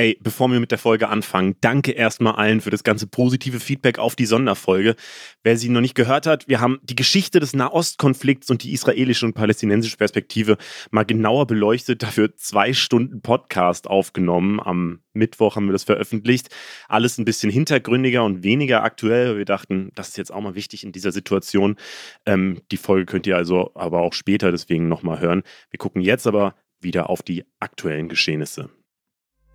Ey, bevor wir mit der Folge anfangen, danke erstmal allen für das ganze positive Feedback auf die Sonderfolge. Wer sie noch nicht gehört hat, wir haben die Geschichte des Nahostkonflikts und die israelische und palästinensische Perspektive mal genauer beleuchtet, dafür zwei Stunden Podcast aufgenommen. Am Mittwoch haben wir das veröffentlicht. Alles ein bisschen hintergründiger und weniger aktuell. Wir dachten, das ist jetzt auch mal wichtig in dieser Situation. Ähm, die Folge könnt ihr also aber auch später deswegen nochmal hören. Wir gucken jetzt aber wieder auf die aktuellen Geschehnisse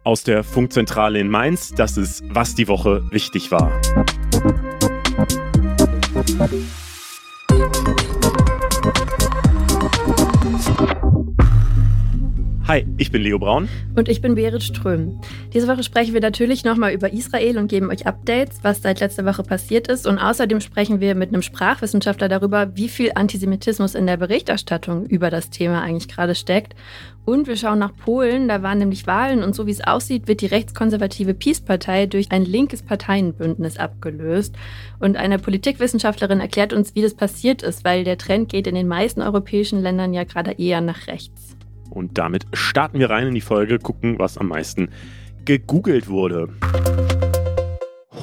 aus der Funkzentrale in Mainz. Das ist, was die Woche wichtig war. Hi, ich bin Leo Braun. Und ich bin Berit Ström. Diese Woche sprechen wir natürlich nochmal über Israel und geben euch Updates, was seit letzter Woche passiert ist. Und außerdem sprechen wir mit einem Sprachwissenschaftler darüber, wie viel Antisemitismus in der Berichterstattung über das Thema eigentlich gerade steckt. Und wir schauen nach Polen, da waren nämlich Wahlen und so wie es aussieht, wird die rechtskonservative Peace-Partei durch ein linkes Parteienbündnis abgelöst. Und eine Politikwissenschaftlerin erklärt uns, wie das passiert ist, weil der Trend geht in den meisten europäischen Ländern ja gerade eher nach rechts. Und damit starten wir rein in die Folge, gucken, was am meisten gegoogelt wurde.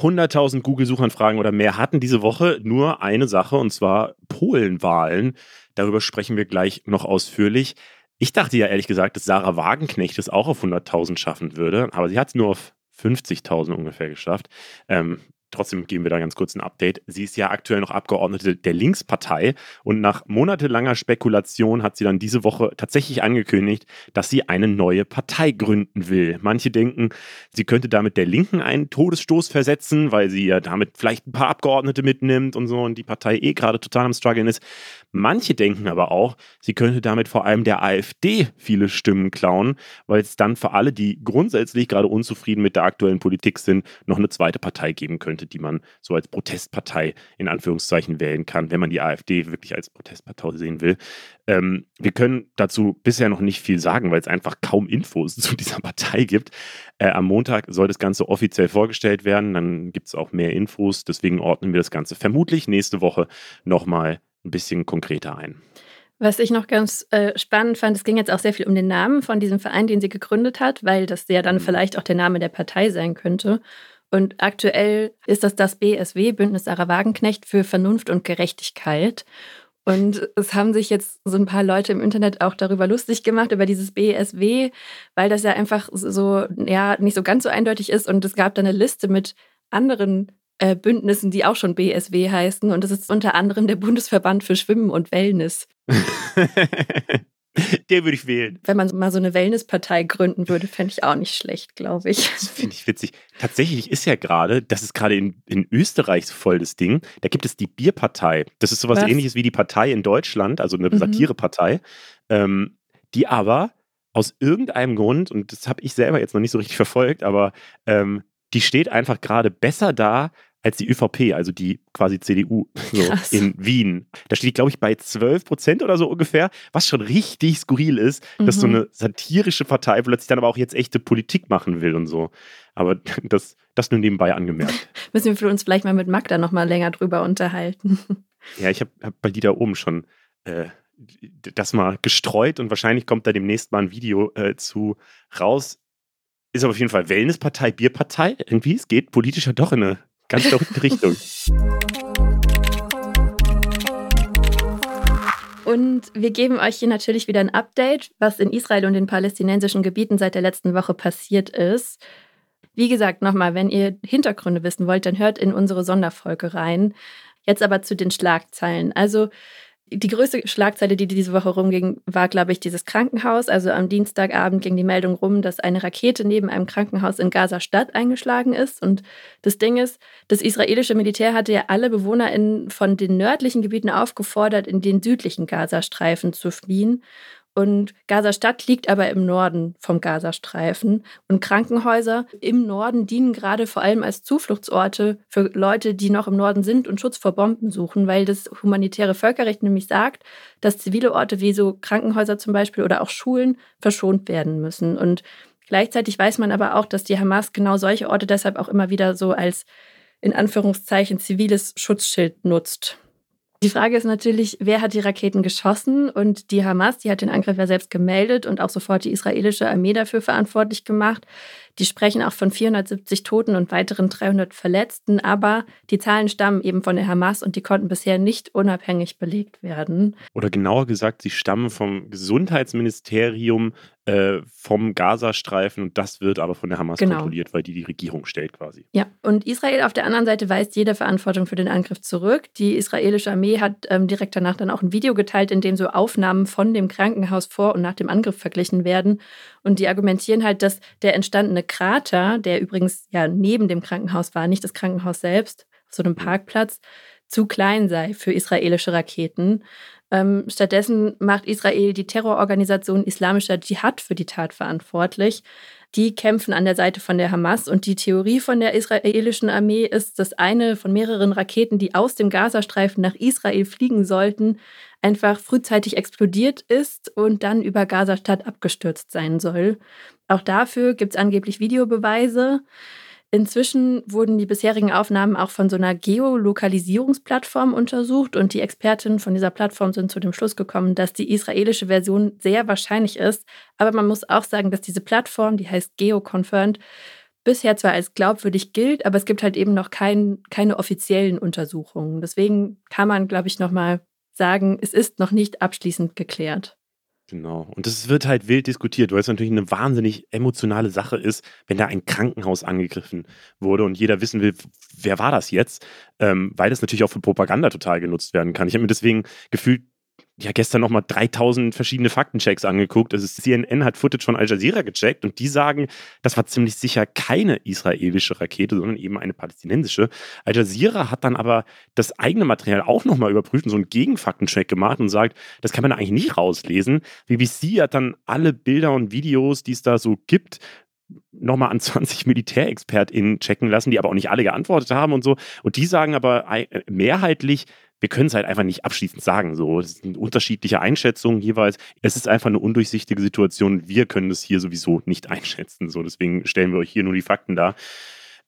100.000 Google-Suchanfragen oder mehr hatten diese Woche nur eine Sache, und zwar Polenwahlen. Darüber sprechen wir gleich noch ausführlich. Ich dachte ja ehrlich gesagt, dass Sarah Wagenknecht es auch auf 100.000 schaffen würde, aber sie hat es nur auf 50.000 ungefähr geschafft. Ähm, Trotzdem geben wir da ganz kurz ein Update. Sie ist ja aktuell noch Abgeordnete der Linkspartei und nach monatelanger Spekulation hat sie dann diese Woche tatsächlich angekündigt, dass sie eine neue Partei gründen will. Manche denken, sie könnte damit der Linken einen Todesstoß versetzen, weil sie ja damit vielleicht ein paar Abgeordnete mitnimmt und so und die Partei eh gerade total am Struggeln ist. Manche denken aber auch, sie könnte damit vor allem der AfD viele Stimmen klauen, weil es dann für alle, die grundsätzlich gerade unzufrieden mit der aktuellen Politik sind, noch eine zweite Partei geben könnte, die man so als Protestpartei in Anführungszeichen wählen kann, wenn man die AfD wirklich als Protestpartei sehen will. Ähm, wir können dazu bisher noch nicht viel sagen, weil es einfach kaum Infos zu dieser Partei gibt. Äh, am Montag soll das Ganze offiziell vorgestellt werden, dann gibt es auch mehr Infos, deswegen ordnen wir das Ganze vermutlich nächste Woche nochmal ein bisschen konkreter ein. Was ich noch ganz äh, spannend fand, es ging jetzt auch sehr viel um den Namen von diesem Verein, den sie gegründet hat, weil das ja dann mhm. vielleicht auch der Name der Partei sein könnte. Und aktuell ist das das BSW, Bündnis Sarah Wagenknecht für Vernunft und Gerechtigkeit. Und es haben sich jetzt so ein paar Leute im Internet auch darüber lustig gemacht, über dieses BSW, weil das ja einfach so, ja, nicht so ganz so eindeutig ist. Und es gab da eine Liste mit anderen äh, Bündnissen, die auch schon BSW heißen. Und das ist unter anderem der Bundesverband für Schwimmen und Wellness. Der würde ich wählen. Wenn man mal so eine Wellnesspartei gründen würde, fände ich auch nicht schlecht, glaube ich. Das finde ich witzig. Tatsächlich ist ja gerade, das ist gerade in, in Österreich so voll das Ding, da gibt es die Bierpartei. Das ist sowas Was? ähnliches wie die Partei in Deutschland, also eine mhm. Satirepartei, ähm, die aber aus irgendeinem Grund, und das habe ich selber jetzt noch nicht so richtig verfolgt, aber ähm, die steht einfach gerade besser da als die ÖVP, also die quasi CDU so in Wien. Da steht die, glaube ich, bei 12 Prozent oder so ungefähr, was schon richtig skurril ist, mhm. dass so mhm. eine satirische Partei plötzlich dann aber auch jetzt echte Politik machen will und so. Aber das, das nur nebenbei angemerkt. Müssen wir uns vielleicht mal mit Magda nochmal länger drüber unterhalten. Ja, ich habe hab bei die da oben schon äh, das mal gestreut und wahrscheinlich kommt da demnächst mal ein Video äh, zu raus. Ist aber auf jeden Fall Wellnesspartei, Bierpartei. Irgendwie, es geht politischer doch in eine Ganz verrückte Richtung. Und wir geben euch hier natürlich wieder ein Update, was in Israel und den palästinensischen Gebieten seit der letzten Woche passiert ist. Wie gesagt, nochmal, wenn ihr Hintergründe wissen wollt, dann hört in unsere Sonderfolge rein. Jetzt aber zu den Schlagzeilen. Also die größte Schlagzeile, die diese Woche rumging, war, glaube ich, dieses Krankenhaus. Also am Dienstagabend ging die Meldung rum, dass eine Rakete neben einem Krankenhaus in Gaza-Stadt eingeschlagen ist. Und das Ding ist, das israelische Militär hatte ja alle BewohnerInnen von den nördlichen Gebieten aufgefordert, in den südlichen Gazastreifen zu fliehen. Und Gaza-Stadt liegt aber im Norden vom Gazastreifen. Und Krankenhäuser im Norden dienen gerade vor allem als Zufluchtsorte für Leute, die noch im Norden sind und Schutz vor Bomben suchen, weil das humanitäre Völkerrecht nämlich sagt, dass zivile Orte wie so Krankenhäuser zum Beispiel oder auch Schulen verschont werden müssen. Und gleichzeitig weiß man aber auch, dass die Hamas genau solche Orte deshalb auch immer wieder so als in Anführungszeichen ziviles Schutzschild nutzt. Die Frage ist natürlich, wer hat die Raketen geschossen? Und die Hamas, die hat den Angriff ja selbst gemeldet und auch sofort die israelische Armee dafür verantwortlich gemacht. Die sprechen auch von 470 Toten und weiteren 300 Verletzten, aber die Zahlen stammen eben von der Hamas und die konnten bisher nicht unabhängig belegt werden. Oder genauer gesagt, sie stammen vom Gesundheitsministerium äh, vom Gazastreifen und das wird aber von der Hamas genau. kontrolliert, weil die die Regierung stellt quasi. Ja, und Israel auf der anderen Seite weist jede Verantwortung für den Angriff zurück. Die israelische Armee hat ähm, direkt danach dann auch ein Video geteilt, in dem so Aufnahmen von dem Krankenhaus vor und nach dem Angriff verglichen werden. Und die argumentieren halt, dass der entstandene Krater, der übrigens ja neben dem Krankenhaus war, nicht das Krankenhaus selbst, auf so einem Parkplatz, zu klein sei für israelische Raketen. Ähm, stattdessen macht Israel die Terrororganisation Islamischer Dschihad für die Tat verantwortlich. Die kämpfen an der Seite von der Hamas und die Theorie von der israelischen Armee ist, dass eine von mehreren Raketen, die aus dem Gazastreifen nach Israel fliegen sollten, einfach frühzeitig explodiert ist und dann über Gazastadt abgestürzt sein soll. Auch dafür gibt es angeblich Videobeweise. Inzwischen wurden die bisherigen Aufnahmen auch von so einer Geolokalisierungsplattform untersucht und die Expertinnen von dieser Plattform sind zu dem Schluss gekommen, dass die israelische Version sehr wahrscheinlich ist. Aber man muss auch sagen, dass diese Plattform, die heißt GeoConfirmed, bisher zwar als glaubwürdig gilt, aber es gibt halt eben noch kein, keine offiziellen Untersuchungen. Deswegen kann man, glaube ich, nochmal sagen, es ist noch nicht abschließend geklärt. Genau. Und das wird halt wild diskutiert, weil es natürlich eine wahnsinnig emotionale Sache ist, wenn da ein Krankenhaus angegriffen wurde und jeder wissen will, wer war das jetzt, ähm, weil das natürlich auch für Propaganda total genutzt werden kann. Ich habe mir deswegen gefühlt ja gestern nochmal 3000 verschiedene Faktenchecks angeguckt. Also CNN hat Footage von Al Jazeera gecheckt und die sagen, das war ziemlich sicher keine israelische Rakete, sondern eben eine palästinensische. Al Jazeera hat dann aber das eigene Material auch nochmal überprüft und so einen Gegenfaktencheck gemacht und sagt, das kann man eigentlich nicht rauslesen. BBC hat dann alle Bilder und Videos, die es da so gibt, nochmal an 20 MilitärexpertInnen checken lassen, die aber auch nicht alle geantwortet haben und so. Und die sagen aber mehrheitlich, wir können es halt einfach nicht abschließend sagen. So, es sind unterschiedliche Einschätzungen jeweils. Es ist einfach eine undurchsichtige Situation. Wir können es hier sowieso nicht einschätzen. So, deswegen stellen wir euch hier nur die Fakten dar.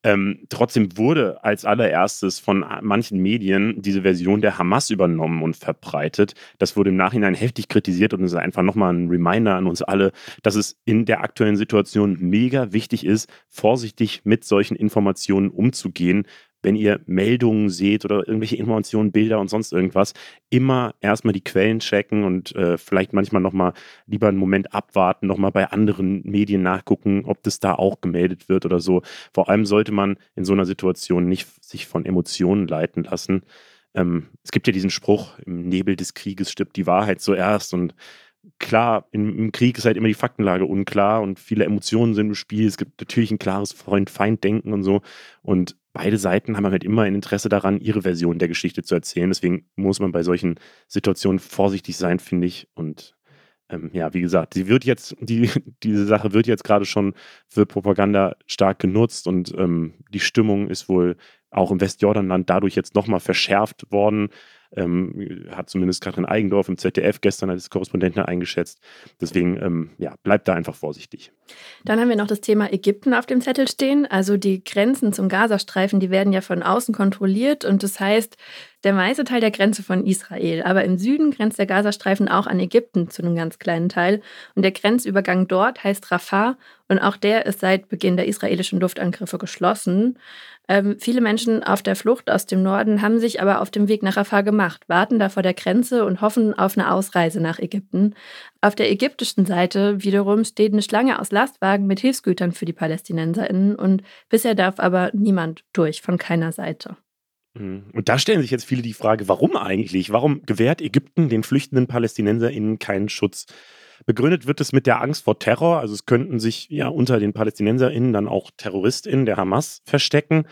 Ähm, trotzdem wurde als allererstes von manchen Medien diese Version der Hamas übernommen und verbreitet. Das wurde im Nachhinein heftig kritisiert und ist einfach nochmal ein Reminder an uns alle, dass es in der aktuellen Situation mega wichtig ist, vorsichtig mit solchen Informationen umzugehen, wenn ihr Meldungen seht oder irgendwelche Informationen, Bilder und sonst irgendwas, immer erstmal die Quellen checken und äh, vielleicht manchmal nochmal lieber einen Moment abwarten, nochmal bei anderen Medien nachgucken, ob das da auch gemeldet wird oder so. Vor allem sollte man in so einer Situation nicht sich von Emotionen leiten lassen. Ähm, es gibt ja diesen Spruch, im Nebel des Krieges stirbt die Wahrheit zuerst und klar, im, im, Krieg ist halt immer die Faktenlage unklar und viele Emotionen sind im Spiel. Es gibt natürlich ein klares Freund-Feind-Denken und so. Und beide Seiten haben halt immer ein Interesse daran, ihre Version der Geschichte zu erzählen. Deswegen muss man bei solchen Situationen vorsichtig sein, finde ich. Und ähm, ja, wie gesagt, sie wird jetzt, die, diese Sache wird jetzt gerade schon für Propaganda stark genutzt und ähm, die Stimmung ist wohl auch im Westjordanland dadurch jetzt nochmal verschärft worden. Ähm, hat zumindest Katrin Eigendorf im ZDF gestern als Korrespondentin eingeschätzt. Deswegen, ähm, ja, bleibt da einfach vorsichtig. Dann haben wir noch das Thema Ägypten auf dem Zettel stehen. Also die Grenzen zum Gazastreifen, die werden ja von außen kontrolliert und das heißt, der meiste Teil der Grenze von Israel. Aber im Süden grenzt der Gazastreifen auch an Ägypten zu einem ganz kleinen Teil. Und der Grenzübergang dort heißt Rafah und auch der ist seit Beginn der israelischen Luftangriffe geschlossen. Ähm, viele Menschen auf der Flucht aus dem Norden haben sich aber auf dem Weg nach Rafah gemacht, warten da vor der Grenze und hoffen auf eine Ausreise nach Ägypten. Auf der ägyptischen Seite wiederum steht eine Schlange aus Lastwagen mit Hilfsgütern für die PalästinenserInnen und bisher darf aber niemand durch, von keiner Seite. Mhm. Und da stellen sich jetzt viele die Frage, warum eigentlich? Warum gewährt Ägypten den flüchtenden PalästinenserInnen keinen Schutz? Begründet wird es mit der Angst vor Terror. Also es könnten sich ja unter den PalästinenserInnen dann auch TerroristInnen der Hamas verstecken.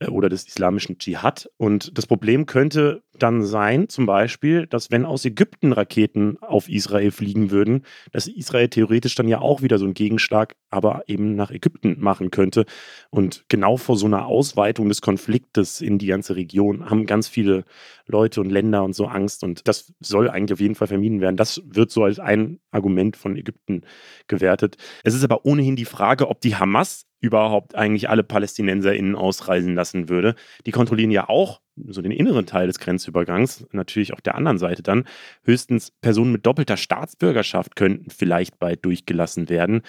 Äh, oder des islamischen Dschihad. Und das Problem könnte dann sein, zum Beispiel, dass wenn aus Ägypten Raketen auf Israel fliegen würden, dass Israel theoretisch dann ja auch wieder so einen Gegenschlag, aber eben nach Ägypten machen könnte. Und genau vor so einer Ausweitung des Konfliktes in die ganze Region haben ganz viele Leute und Länder und so Angst. Und das soll eigentlich auf jeden Fall vermieden werden. Das wird so als ein Argument von Ägypten gewertet. Es ist aber ohnehin die Frage, ob die Hamas überhaupt eigentlich alle PalästinenserInnen ausreisen lassen würde. Die kontrollieren ja auch so den inneren Teil des Grenzübergangs, natürlich auf der anderen Seite dann. Höchstens Personen mit doppelter Staatsbürgerschaft könnten vielleicht bald durchgelassen werden.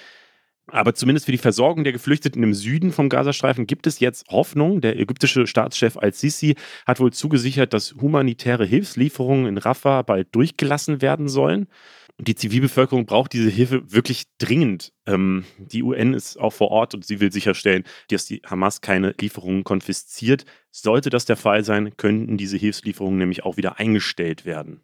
Aber zumindest für die Versorgung der Geflüchteten im Süden vom Gazastreifen gibt es jetzt Hoffnung. Der ägyptische Staatschef al-Sisi hat wohl zugesichert, dass humanitäre Hilfslieferungen in Rafah bald durchgelassen werden sollen. Und die Zivilbevölkerung braucht diese Hilfe wirklich dringend. Ähm, die UN ist auch vor Ort und sie will sicherstellen, dass die Hamas keine Lieferungen konfisziert. Sollte das der Fall sein, könnten diese Hilfslieferungen nämlich auch wieder eingestellt werden.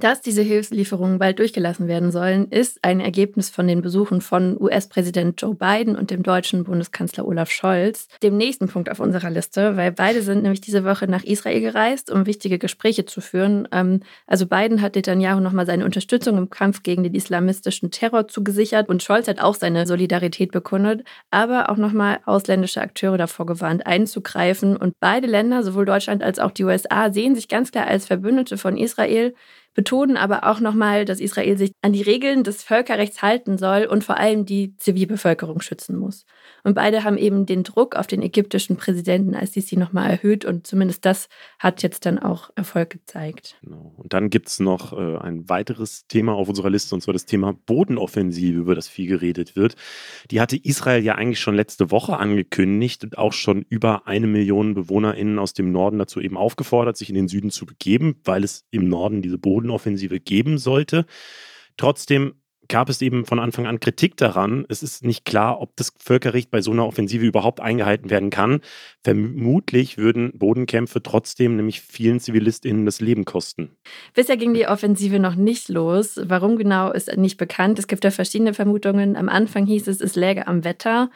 Dass diese Hilfslieferungen bald durchgelassen werden sollen, ist ein Ergebnis von den Besuchen von US-Präsident Joe Biden und dem deutschen Bundeskanzler Olaf Scholz. Dem nächsten Punkt auf unserer Liste, weil beide sind nämlich diese Woche nach Israel gereist, um wichtige Gespräche zu führen. Ähm, also Biden hat Netanyahu nochmal seine Unterstützung im Kampf gegen den islamistischen Terror zugesichert und Scholz hat auch seine Solidarität bekundet, aber auch nochmal ausländische Akteure davor gewarnt, einzugreifen. Und beide Länder, sowohl Deutschland als auch die USA, sehen sich ganz klar als Verbündete von Israel betonen aber auch nochmal, dass Israel sich an die Regeln des Völkerrechts halten soll und vor allem die Zivilbevölkerung schützen muss. Und beide haben eben den Druck auf den ägyptischen Präsidenten Al-Sisi nochmal erhöht und zumindest das hat jetzt dann auch Erfolg gezeigt. Genau. Und dann gibt es noch äh, ein weiteres Thema auf unserer Liste und zwar das Thema Bodenoffensive, über das viel geredet wird. Die hatte Israel ja eigentlich schon letzte Woche angekündigt und auch schon über eine Million BewohnerInnen aus dem Norden dazu eben aufgefordert, sich in den Süden zu begeben, weil es im Norden diese Boden Bodenoffensive geben sollte. Trotzdem gab es eben von Anfang an Kritik daran. Es ist nicht klar, ob das Völkerrecht bei so einer Offensive überhaupt eingehalten werden kann. Vermutlich würden Bodenkämpfe trotzdem nämlich vielen ZivilistInnen das Leben kosten. Bisher ging die Offensive noch nicht los. Warum genau ist nicht bekannt. Es gibt da verschiedene Vermutungen. Am Anfang hieß es, es läge am Wetter.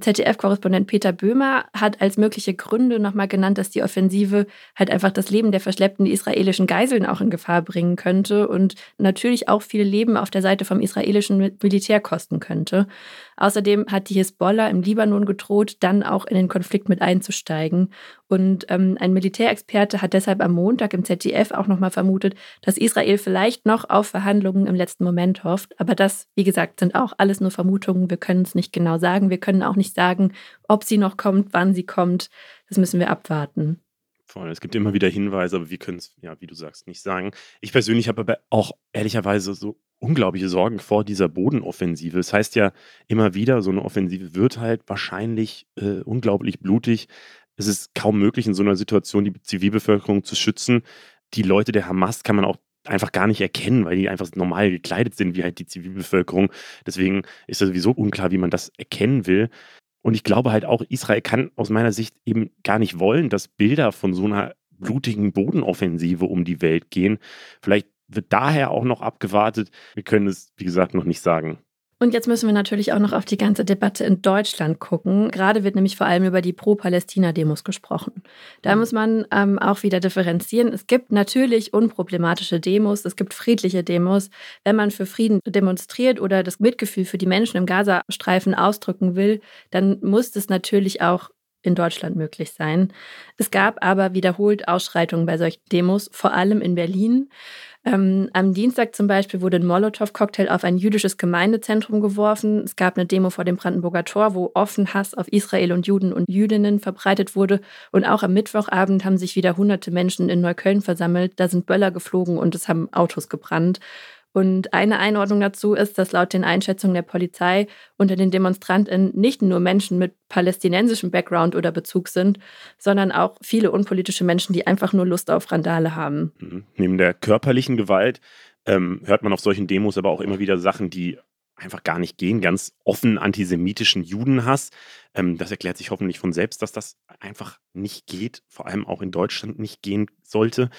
ZDF-Korrespondent Peter Böhmer hat als mögliche Gründe nochmal genannt, dass die Offensive halt einfach das Leben der verschleppten israelischen Geiseln auch in Gefahr bringen könnte und natürlich auch viele Leben auf der Seite vom israelischen Militär kosten könnte. Außerdem hat die Hisbollah im Libanon gedroht, dann auch in den Konflikt mit einzusteigen. Und ähm, ein Militärexperte hat deshalb am Montag im ZDF auch nochmal vermutet, dass Israel vielleicht noch auf Verhandlungen im letzten Moment hofft. Aber das, wie gesagt, sind auch alles nur Vermutungen. Wir können es nicht genau sagen. Wir können auch nicht sagen, ob sie noch kommt, wann sie kommt. Das müssen wir abwarten. Voll. Es gibt immer wieder Hinweise, aber wir können es, ja, wie du sagst, nicht sagen. Ich persönlich habe aber auch ehrlicherweise so unglaubliche Sorgen vor dieser Bodenoffensive. Es das heißt ja immer wieder, so eine Offensive wird halt wahrscheinlich äh, unglaublich blutig. Es ist kaum möglich, in so einer Situation die Zivilbevölkerung zu schützen. Die Leute der Hamas kann man auch einfach gar nicht erkennen, weil die einfach normal gekleidet sind, wie halt die Zivilbevölkerung. Deswegen ist es sowieso unklar, wie man das erkennen will. Und ich glaube halt auch, Israel kann aus meiner Sicht eben gar nicht wollen, dass Bilder von so einer blutigen Bodenoffensive um die Welt gehen. Vielleicht wird daher auch noch abgewartet. Wir können es, wie gesagt, noch nicht sagen. Und jetzt müssen wir natürlich auch noch auf die ganze Debatte in Deutschland gucken. Gerade wird nämlich vor allem über die Pro-Palästina-Demos gesprochen. Da mhm. muss man ähm, auch wieder differenzieren. Es gibt natürlich unproblematische Demos, es gibt friedliche Demos. Wenn man für Frieden demonstriert oder das Mitgefühl für die Menschen im Gazastreifen ausdrücken will, dann muss das natürlich auch in Deutschland möglich sein. Es gab aber wiederholt Ausschreitungen bei solchen Demos, vor allem in Berlin. Ähm, am Dienstag zum Beispiel wurde ein Molotow-Cocktail auf ein jüdisches Gemeindezentrum geworfen. Es gab eine Demo vor dem Brandenburger Tor, wo offen Hass auf Israel und Juden und Jüdinnen verbreitet wurde. Und auch am Mittwochabend haben sich wieder hunderte Menschen in Neukölln versammelt. Da sind Böller geflogen und es haben Autos gebrannt. Und eine Einordnung dazu ist, dass laut den Einschätzungen der Polizei unter den DemonstrantInnen nicht nur Menschen mit palästinensischem Background oder Bezug sind, sondern auch viele unpolitische Menschen, die einfach nur Lust auf Randale haben. Mhm. Neben der körperlichen Gewalt ähm, hört man auf solchen Demos aber auch immer wieder Sachen, die einfach gar nicht gehen. Ganz offen antisemitischen Judenhass. Ähm, das erklärt sich hoffentlich von selbst, dass das einfach nicht geht, vor allem auch in Deutschland nicht gehen sollte.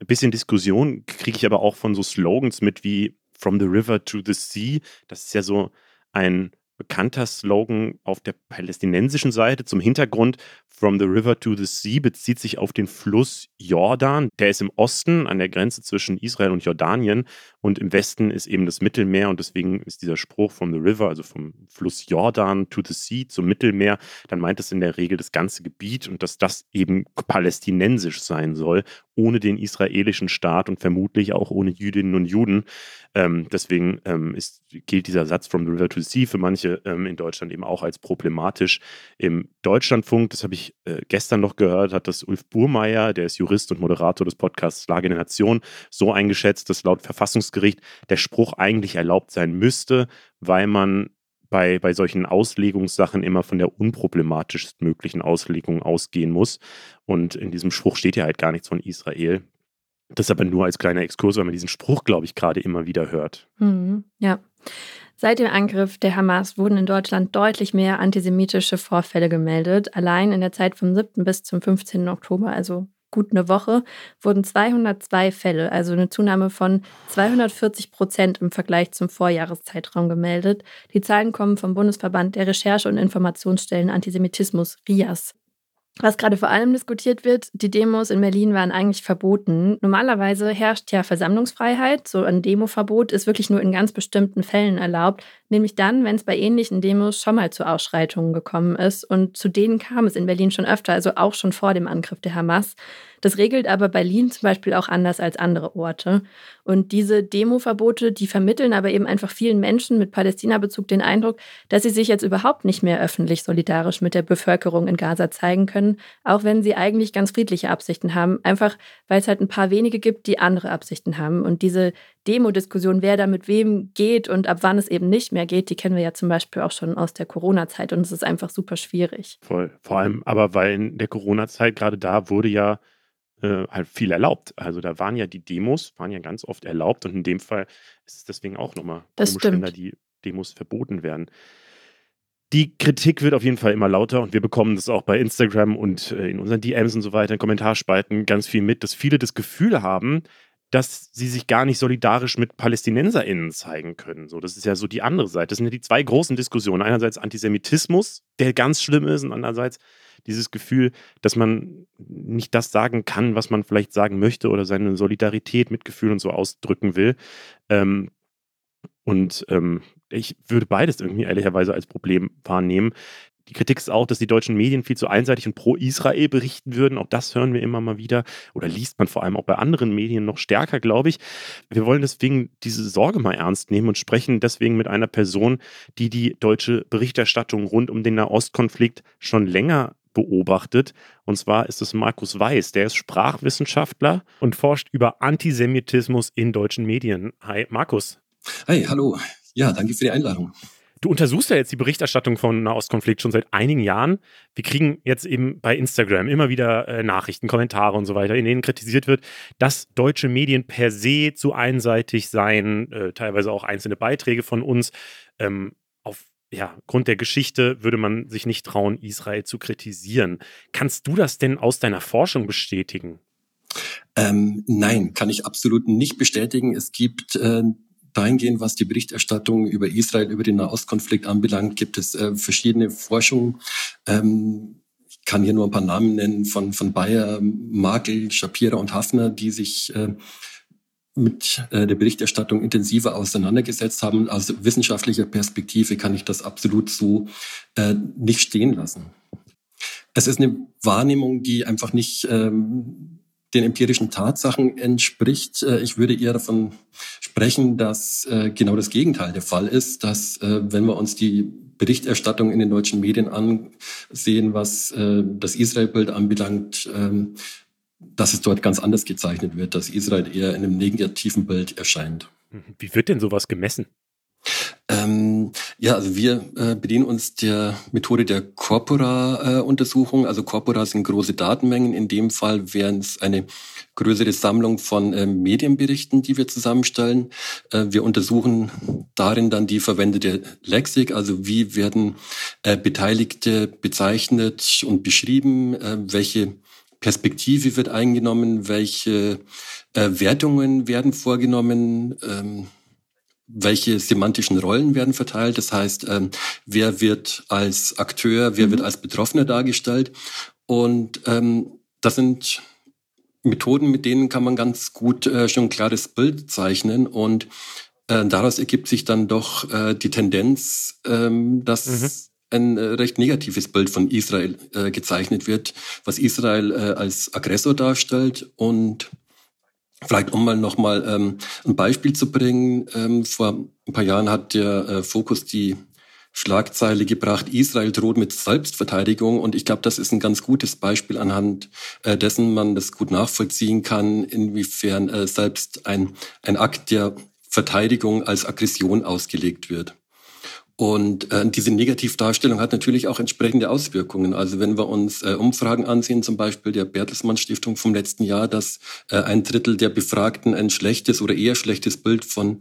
Ein bisschen Diskussion kriege ich aber auch von so Slogans mit wie From the River to the Sea. Das ist ja so ein bekannter Slogan auf der palästinensischen Seite. Zum Hintergrund, From the River to the Sea bezieht sich auf den Fluss Jordan. Der ist im Osten an der Grenze zwischen Israel und Jordanien und im Westen ist eben das Mittelmeer und deswegen ist dieser Spruch From the River, also vom Fluss Jordan to the Sea zum Mittelmeer, dann meint es in der Regel das ganze Gebiet und dass das eben palästinensisch sein soll, ohne den israelischen Staat und vermutlich auch ohne Jüdinnen und Juden. Ähm, deswegen ähm, ist, gilt dieser Satz From the River to the Sea für manche ähm, in Deutschland eben auch als problematisch. Im Deutschlandfunk, das habe ich äh, gestern noch gehört, hat das Ulf Burmeier, der ist Jurist und Moderator des Podcasts Lage der Nation, so eingeschätzt, dass laut Verfassungsgericht der Spruch eigentlich erlaubt sein müsste, weil man bei, bei solchen Auslegungssachen immer von der unproblematischst möglichen Auslegung ausgehen muss. Und in diesem Spruch steht ja halt gar nichts von Israel. Das aber nur als kleiner Exkurs, weil man diesen Spruch, glaube ich, gerade immer wieder hört. Mhm, ja. Seit dem Angriff der Hamas wurden in Deutschland deutlich mehr antisemitische Vorfälle gemeldet. Allein in der Zeit vom 7. bis zum 15. Oktober, also gut eine Woche, wurden 202 Fälle, also eine Zunahme von 240 Prozent im Vergleich zum Vorjahreszeitraum gemeldet. Die Zahlen kommen vom Bundesverband der Recherche- und Informationsstellen Antisemitismus, RIAS. Was gerade vor allem diskutiert wird, die Demos in Berlin waren eigentlich verboten. Normalerweise herrscht ja Versammlungsfreiheit. So ein Demoverbot ist wirklich nur in ganz bestimmten Fällen erlaubt, nämlich dann, wenn es bei ähnlichen Demos schon mal zu Ausschreitungen gekommen ist. Und zu denen kam es in Berlin schon öfter, also auch schon vor dem Angriff der Hamas. Das regelt aber Berlin zum Beispiel auch anders als andere Orte. Und diese Demoverbote, die vermitteln aber eben einfach vielen Menschen mit Palästina-Bezug den Eindruck, dass sie sich jetzt überhaupt nicht mehr öffentlich solidarisch mit der Bevölkerung in Gaza zeigen können, auch wenn sie eigentlich ganz friedliche Absichten haben, einfach weil es halt ein paar wenige gibt, die andere Absichten haben. Und diese Demo-Diskussion, wer da mit wem geht und ab wann es eben nicht mehr geht, die kennen wir ja zum Beispiel auch schon aus der Corona-Zeit und es ist einfach super schwierig. Voll. Vor allem aber, weil in der Corona-Zeit gerade da wurde ja äh, halt viel erlaubt. Also da waren ja die Demos, waren ja ganz oft erlaubt und in dem Fall ist es deswegen auch nochmal komisch, stimmt. wenn da die Demos verboten werden. Die Kritik wird auf jeden Fall immer lauter und wir bekommen das auch bei Instagram und äh, in unseren DMs und so weiter, in Kommentarspalten ganz viel mit, dass viele das Gefühl haben, dass sie sich gar nicht solidarisch mit PalästinenserInnen zeigen können. So, das ist ja so die andere Seite. Das sind ja die zwei großen Diskussionen. Einerseits Antisemitismus, der ganz schlimm ist, und andererseits dieses Gefühl, dass man nicht das sagen kann, was man vielleicht sagen möchte oder seine Solidarität, Mitgefühl und so ausdrücken will. Ähm, und ähm, ich würde beides irgendwie ehrlicherweise als Problem wahrnehmen. Die Kritik ist auch, dass die deutschen Medien viel zu einseitig und pro Israel berichten würden. Auch das hören wir immer mal wieder. Oder liest man vor allem auch bei anderen Medien noch stärker, glaube ich. Wir wollen deswegen diese Sorge mal ernst nehmen und sprechen deswegen mit einer Person, die die deutsche Berichterstattung rund um den Nahostkonflikt schon länger beobachtet. Und zwar ist es Markus Weiß, der ist Sprachwissenschaftler und forscht über Antisemitismus in deutschen Medien. Hi, Markus. Hi, hallo. Ja, danke für die Einladung. Du untersuchst ja jetzt die Berichterstattung von Nahostkonflikt schon seit einigen Jahren. Wir kriegen jetzt eben bei Instagram immer wieder äh, Nachrichten, Kommentare und so weiter, in denen kritisiert wird, dass deutsche Medien per se zu einseitig seien, äh, teilweise auch einzelne Beiträge von uns. Ähm, ja, Grund der Geschichte würde man sich nicht trauen, Israel zu kritisieren. Kannst du das denn aus deiner Forschung bestätigen? Ähm, nein, kann ich absolut nicht bestätigen. Es gibt äh, dahingehend, was die Berichterstattung über Israel, über den Nahostkonflikt anbelangt, gibt es äh, verschiedene Forschungen. Ähm, ich kann hier nur ein paar Namen nennen von, von Bayer, Makel, Shapira und Hafner, die sich äh, mit äh, der Berichterstattung intensiver auseinandergesetzt haben. Aus wissenschaftlicher Perspektive kann ich das absolut so äh, nicht stehen lassen. Es ist eine Wahrnehmung, die einfach nicht ähm, den empirischen Tatsachen entspricht. Äh, ich würde eher davon sprechen, dass äh, genau das Gegenteil der Fall ist, dass äh, wenn wir uns die Berichterstattung in den deutschen Medien ansehen, was das Israel-Bild anbelangt, ähm, dass es dort ganz anders gezeichnet wird, dass Israel eher in einem negativen Bild erscheint. Wie wird denn sowas gemessen? Ähm, ja, also wir äh, bedienen uns der Methode der Corpora-Untersuchung. Äh, also Corpora sind große Datenmengen. In dem Fall wären es eine größere Sammlung von äh, Medienberichten, die wir zusammenstellen. Äh, wir untersuchen darin dann die verwendete Lexik, also wie werden äh, Beteiligte bezeichnet und beschrieben, äh, welche Perspektive wird eingenommen, welche Wertungen werden vorgenommen. Ähm, welche semantischen Rollen werden verteilt. Das heißt, ähm, wer wird als Akteur, wer mhm. wird als Betroffener dargestellt. Und ähm, das sind Methoden, mit denen kann man ganz gut äh, schon ein klares Bild zeichnen. Und äh, daraus ergibt sich dann doch äh, die Tendenz, ähm, dass mhm. ein äh, recht negatives Bild von Israel äh, gezeichnet wird, was Israel äh, als Aggressor darstellt und Vielleicht um mal nochmal ähm, ein Beispiel zu bringen. Ähm, vor ein paar Jahren hat der äh, Fokus die Schlagzeile gebracht, Israel droht mit Selbstverteidigung. Und ich glaube, das ist ein ganz gutes Beispiel, anhand äh, dessen man das gut nachvollziehen kann, inwiefern äh, selbst ein, ein Akt der Verteidigung als Aggression ausgelegt wird. Und äh, diese Negativdarstellung hat natürlich auch entsprechende Auswirkungen. Also wenn wir uns äh, Umfragen ansehen, zum Beispiel der Bertelsmann Stiftung vom letzten Jahr, dass äh, ein Drittel der Befragten ein schlechtes oder eher schlechtes Bild von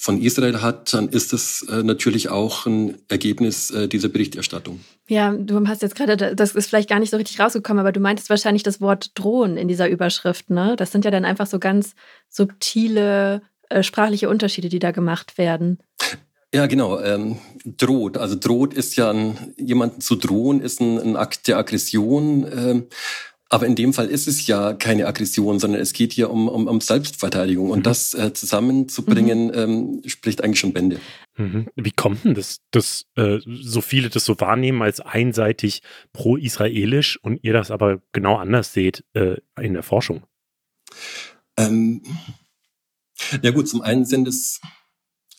von Israel hat, dann ist das äh, natürlich auch ein Ergebnis äh, dieser Berichterstattung. Ja, du hast jetzt gerade, das ist vielleicht gar nicht so richtig rausgekommen, aber du meintest wahrscheinlich das Wort drohen in dieser Überschrift, ne? Das sind ja dann einfach so ganz subtile äh, sprachliche Unterschiede, die da gemacht werden. Ja, genau. Ähm, droht. Also droht ist ja ein, jemanden zu drohen, ist ein, ein Akt der Aggression. Ähm, aber in dem Fall ist es ja keine Aggression, sondern es geht hier um, um, um Selbstverteidigung. Und mhm. das äh, zusammenzubringen, mhm. ähm, spricht eigentlich schon Bände. Mhm. Wie kommt denn das, dass äh, so viele das so wahrnehmen als einseitig pro-israelisch und ihr das aber genau anders seht äh, in der Forschung? Ähm, ja gut, zum einen sind es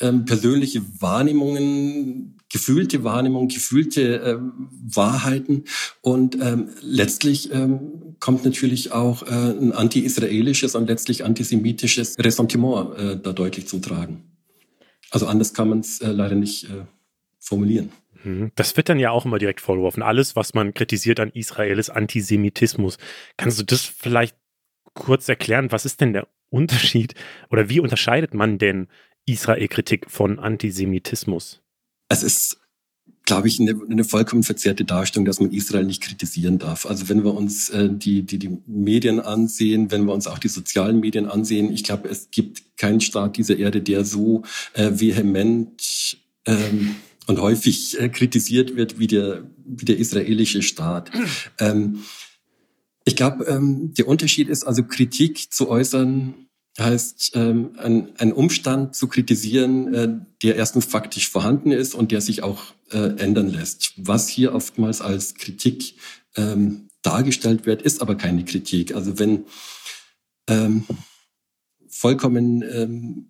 ähm, persönliche Wahrnehmungen, gefühlte Wahrnehmungen, gefühlte ähm, Wahrheiten. Und ähm, letztlich ähm, kommt natürlich auch äh, ein anti-israelisches und letztlich antisemitisches Ressentiment äh, da deutlich zum Tragen. Also anders kann man es äh, leider nicht äh, formulieren. Mhm. Das wird dann ja auch immer direkt vorgeworfen. Alles, was man kritisiert an Israel, ist Antisemitismus. Kannst du das vielleicht kurz erklären? Was ist denn der Unterschied oder wie unterscheidet man denn Israel-Kritik von Antisemitismus? Es ist, glaube ich, eine, eine, vollkommen verzerrte Darstellung, dass man Israel nicht kritisieren darf. Also wenn wir uns äh, die, die, die Medien ansehen, wenn wir uns auch die sozialen Medien ansehen, ich glaube, es gibt keinen Staat dieser Erde, der so äh, vehement ähm, und häufig äh, kritisiert wird wie der, wie der israelische Staat. Ähm, ich glaube, ähm, der Unterschied ist also Kritik zu äußern heißt, ähm, ein, ein Umstand zu kritisieren, äh, der erstens faktisch vorhanden ist und der sich auch äh, ändern lässt. Was hier oftmals als Kritik ähm, dargestellt wird, ist aber keine Kritik. Also wenn ähm, vollkommen ähm,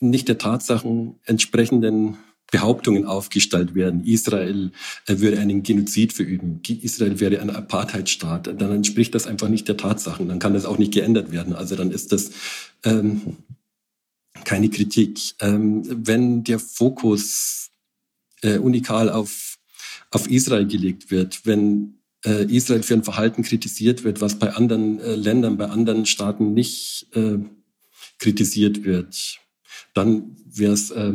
nicht der Tatsachen entsprechenden Behauptungen aufgestellt werden, Israel äh, würde einen Genozid verüben, Israel wäre ein Apartheidstaat, dann entspricht das einfach nicht der Tatsachen, dann kann das auch nicht geändert werden. Also dann ist das ähm, keine Kritik. Ähm, wenn der Fokus äh, unikal auf, auf Israel gelegt wird, wenn äh, Israel für ein Verhalten kritisiert wird, was bei anderen äh, Ländern, bei anderen Staaten nicht äh, kritisiert wird, dann wäre es äh,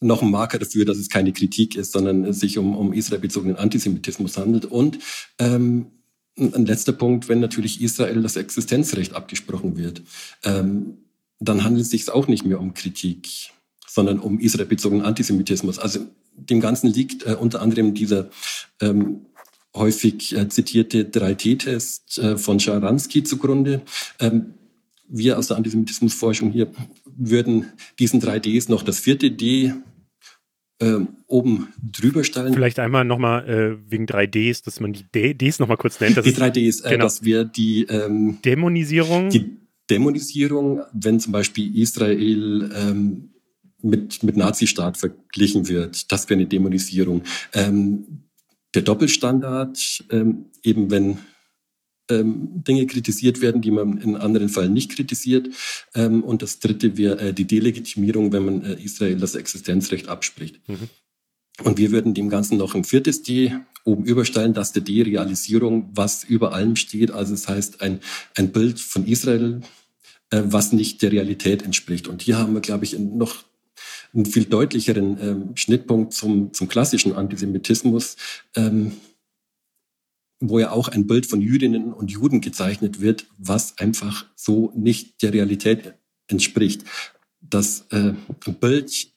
noch ein Marker dafür, dass es keine Kritik ist, sondern es sich um, um israelbezogenen Antisemitismus handelt. Und ähm, ein letzter Punkt, wenn natürlich Israel das Existenzrecht abgesprochen wird, ähm, dann handelt es sich auch nicht mehr um Kritik, sondern um israelbezogenen Antisemitismus. Also dem Ganzen liegt äh, unter anderem dieser ähm, häufig äh, zitierte 3T-Test äh, von Scharansky zugrunde. Ähm, wir aus der Antisemitismusforschung hier würden diesen 3Ds noch das vierte D äh, oben drüber stellen. Vielleicht einmal nochmal äh, wegen 3Ds, dass man die D Ds nochmal kurz nennt. die 3Ds, äh, genau. dass wir die ähm, Dämonisierung. Die Dämonisierung, wenn zum Beispiel Israel ähm, mit, mit Nazistaat verglichen wird, das wäre eine Dämonisierung. Ähm, der Doppelstandard, ähm, eben wenn ähm, Dinge kritisiert werden, die man in anderen Fällen nicht kritisiert. Ähm, und das Dritte wäre äh, die Delegitimierung, wenn man äh, Israel das Existenzrecht abspricht. Mhm. Und wir würden dem Ganzen noch ein viertes D oben überstellen, dass der Derealisierung, was über allem steht. Also das heißt ein, ein Bild von Israel, äh, was nicht der Realität entspricht. Und hier haben wir, glaube ich, noch einen viel deutlicheren ähm, Schnittpunkt zum, zum klassischen Antisemitismus. Ähm, wo ja auch ein Bild von Jüdinnen und Juden gezeichnet wird, was einfach so nicht der Realität entspricht. Das äh, Bild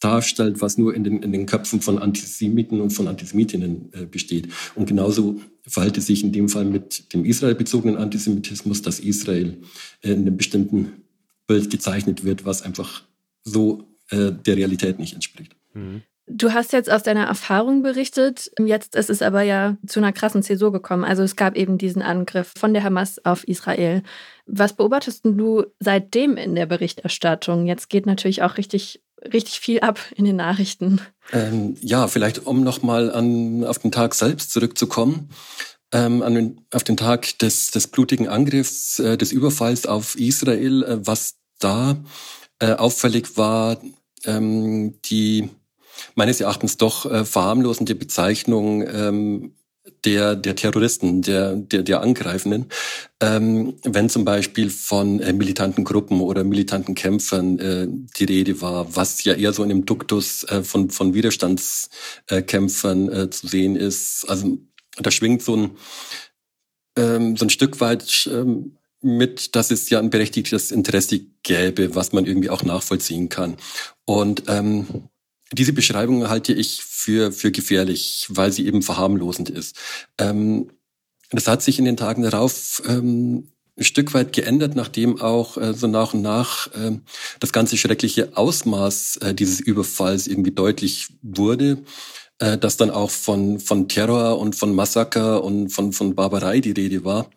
darstellt, was nur in den, in den Köpfen von Antisemiten und von Antisemitinnen äh, besteht. Und genauso verhält es sich in dem Fall mit dem israelbezogenen Antisemitismus, dass Israel äh, in einem bestimmten Bild gezeichnet wird, was einfach so äh, der Realität nicht entspricht. Mhm. Du hast jetzt aus deiner Erfahrung berichtet. Jetzt ist es aber ja zu einer krassen Zäsur gekommen. Also es gab eben diesen Angriff von der Hamas auf Israel. Was beobachtest du seitdem in der Berichterstattung? Jetzt geht natürlich auch richtig, richtig viel ab in den Nachrichten. Ähm, ja, vielleicht um nochmal auf den Tag selbst zurückzukommen. Ähm, an auf den Tag des, des blutigen Angriffs, äh, des Überfalls auf Israel, äh, was da äh, auffällig war, ähm, die meines Erachtens doch äh, verharmlosende Bezeichnung ähm, der, der Terroristen, der, der, der Angreifenden, ähm, wenn zum Beispiel von äh, militanten Gruppen oder militanten Kämpfern äh, die Rede war, was ja eher so in dem Duktus äh, von, von Widerstandskämpfern äh, zu sehen ist. Also da schwingt so ein, ähm, so ein Stück weit ähm, mit, dass es ja ein berechtigtes Interesse gäbe, was man irgendwie auch nachvollziehen kann. Und ähm, diese Beschreibung halte ich für, für gefährlich, weil sie eben verharmlosend ist. Ähm, das hat sich in den Tagen darauf ähm, ein Stück weit geändert, nachdem auch äh, so nach und nach äh, das ganze schreckliche Ausmaß äh, dieses Überfalls irgendwie deutlich wurde, äh, dass dann auch von, von Terror und von Massaker und von, von Barbarei die Rede war.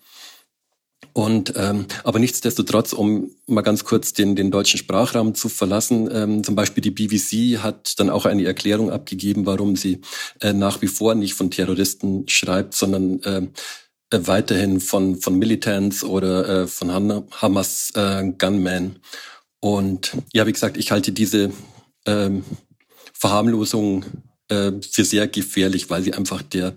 Und ähm, aber nichtsdestotrotz, um mal ganz kurz den, den deutschen Sprachraum zu verlassen, ähm, zum Beispiel die BBC hat dann auch eine Erklärung abgegeben, warum sie äh, nach wie vor nicht von Terroristen schreibt, sondern äh, äh, weiterhin von von Militants oder äh, von Hamas äh, Gunmen. Und ja, wie gesagt, ich halte diese ähm, Verharmlosung äh, für sehr gefährlich, weil sie einfach der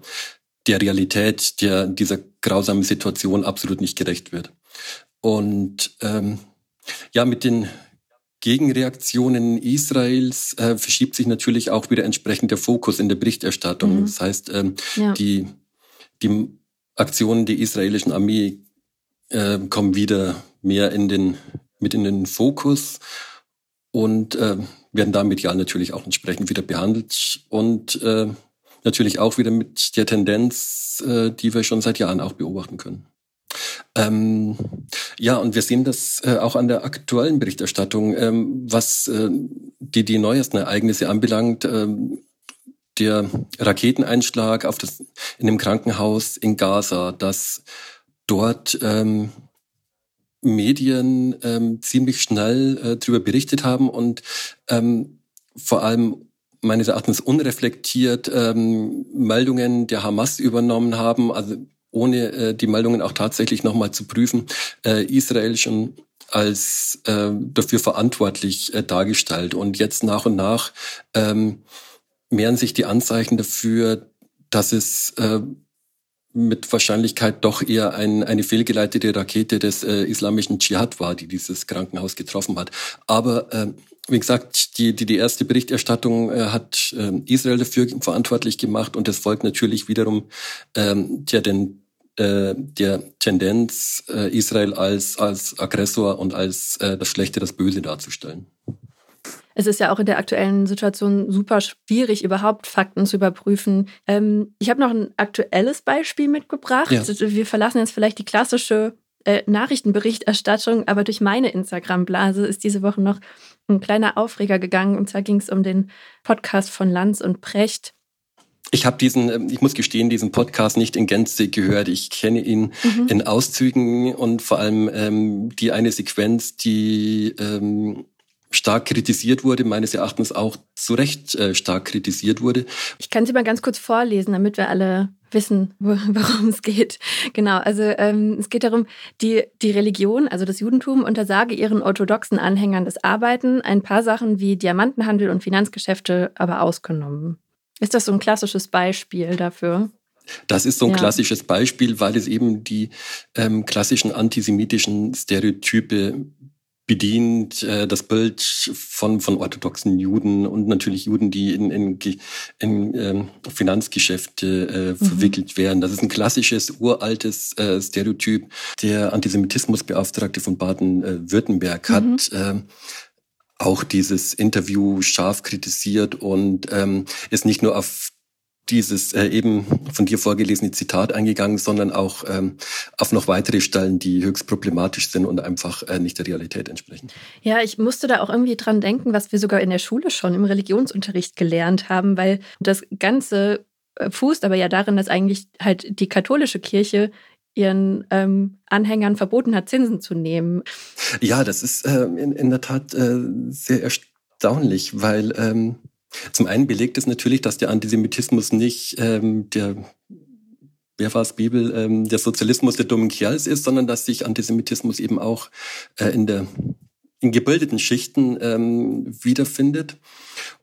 der Realität der, dieser grausamen Situation absolut nicht gerecht wird. Und ähm, ja, mit den Gegenreaktionen Israels äh, verschiebt sich natürlich auch wieder entsprechend der Fokus in der Berichterstattung. Mhm. Das heißt, ähm, ja. die, die Aktionen der israelischen Armee äh, kommen wieder mehr in den, mit in den Fokus und äh, werden da medial natürlich auch entsprechend wieder behandelt. Und äh, natürlich auch wieder mit der Tendenz, äh, die wir schon seit Jahren auch beobachten können. Ähm, ja, und wir sehen das äh, auch an der aktuellen Berichterstattung, ähm, was äh, die, die neuesten Ereignisse anbelangt. Ähm, der Raketeneinschlag auf das, in dem Krankenhaus in Gaza, dass dort ähm, Medien ähm, ziemlich schnell äh, darüber berichtet haben und ähm, vor allem meines Erachtens unreflektiert ähm, Meldungen der Hamas übernommen haben, also ohne äh, die Meldungen auch tatsächlich nochmal zu prüfen, äh, Israel schon als äh, dafür verantwortlich äh, dargestellt. Und jetzt nach und nach ähm, mehren sich die Anzeichen dafür, dass es äh, mit Wahrscheinlichkeit doch eher ein, eine fehlgeleitete Rakete des äh, islamischen Dschihad war, die dieses Krankenhaus getroffen hat. Aber äh, wie gesagt, die, die, die erste Berichterstattung äh, hat äh, Israel dafür verantwortlich gemacht und es folgt natürlich wiederum ähm, der, den, äh, der Tendenz, äh, Israel als, als Aggressor und als äh, das Schlechte, das Böse darzustellen. Es ist ja auch in der aktuellen Situation super schwierig, überhaupt Fakten zu überprüfen. Ähm, ich habe noch ein aktuelles Beispiel mitgebracht. Ja. Wir verlassen jetzt vielleicht die klassische äh, Nachrichtenberichterstattung, aber durch meine Instagram-Blase ist diese Woche noch ein kleiner Aufreger gegangen. Und zwar ging es um den Podcast von Lanz und Precht. Ich habe diesen, ähm, ich muss gestehen, diesen Podcast nicht in Gänze gehört. Ich kenne ihn mhm. in Auszügen und vor allem ähm, die eine Sequenz, die ähm, stark kritisiert wurde, meines Erachtens auch zu Recht äh, stark kritisiert wurde. Ich kann sie mal ganz kurz vorlesen, damit wir alle wissen, worum es geht. Genau, also ähm, es geht darum, die, die Religion, also das Judentum, untersage ihren orthodoxen Anhängern das Arbeiten, ein paar Sachen wie Diamantenhandel und Finanzgeschäfte aber ausgenommen. Ist das so ein klassisches Beispiel dafür? Das ist so ein ja. klassisches Beispiel, weil es eben die ähm, klassischen antisemitischen Stereotype bedient äh, das Bild von, von orthodoxen Juden und natürlich Juden, die in, in, in ähm, Finanzgeschäfte äh, mhm. verwickelt werden. Das ist ein klassisches, uraltes äh, Stereotyp. Der Antisemitismusbeauftragte von Baden-Württemberg mhm. hat äh, auch dieses Interview scharf kritisiert und ähm, ist nicht nur auf dieses äh, eben von dir vorgelesene Zitat eingegangen, sondern auch ähm, auf noch weitere Stellen, die höchst problematisch sind und einfach äh, nicht der Realität entsprechen. Ja, ich musste da auch irgendwie dran denken, was wir sogar in der Schule schon im Religionsunterricht gelernt haben, weil das Ganze äh, fußt aber ja darin, dass eigentlich halt die katholische Kirche ihren ähm, Anhängern verboten hat, Zinsen zu nehmen. Ja, das ist äh, in, in der Tat äh, sehr erstaunlich, weil ähm, zum einen belegt es natürlich, dass der Antisemitismus nicht ähm, der wer war es, Bibel, ähm, der Sozialismus der dummen Kerls ist, sondern dass sich Antisemitismus eben auch äh, in der in gebildeten Schichten ähm, wiederfindet.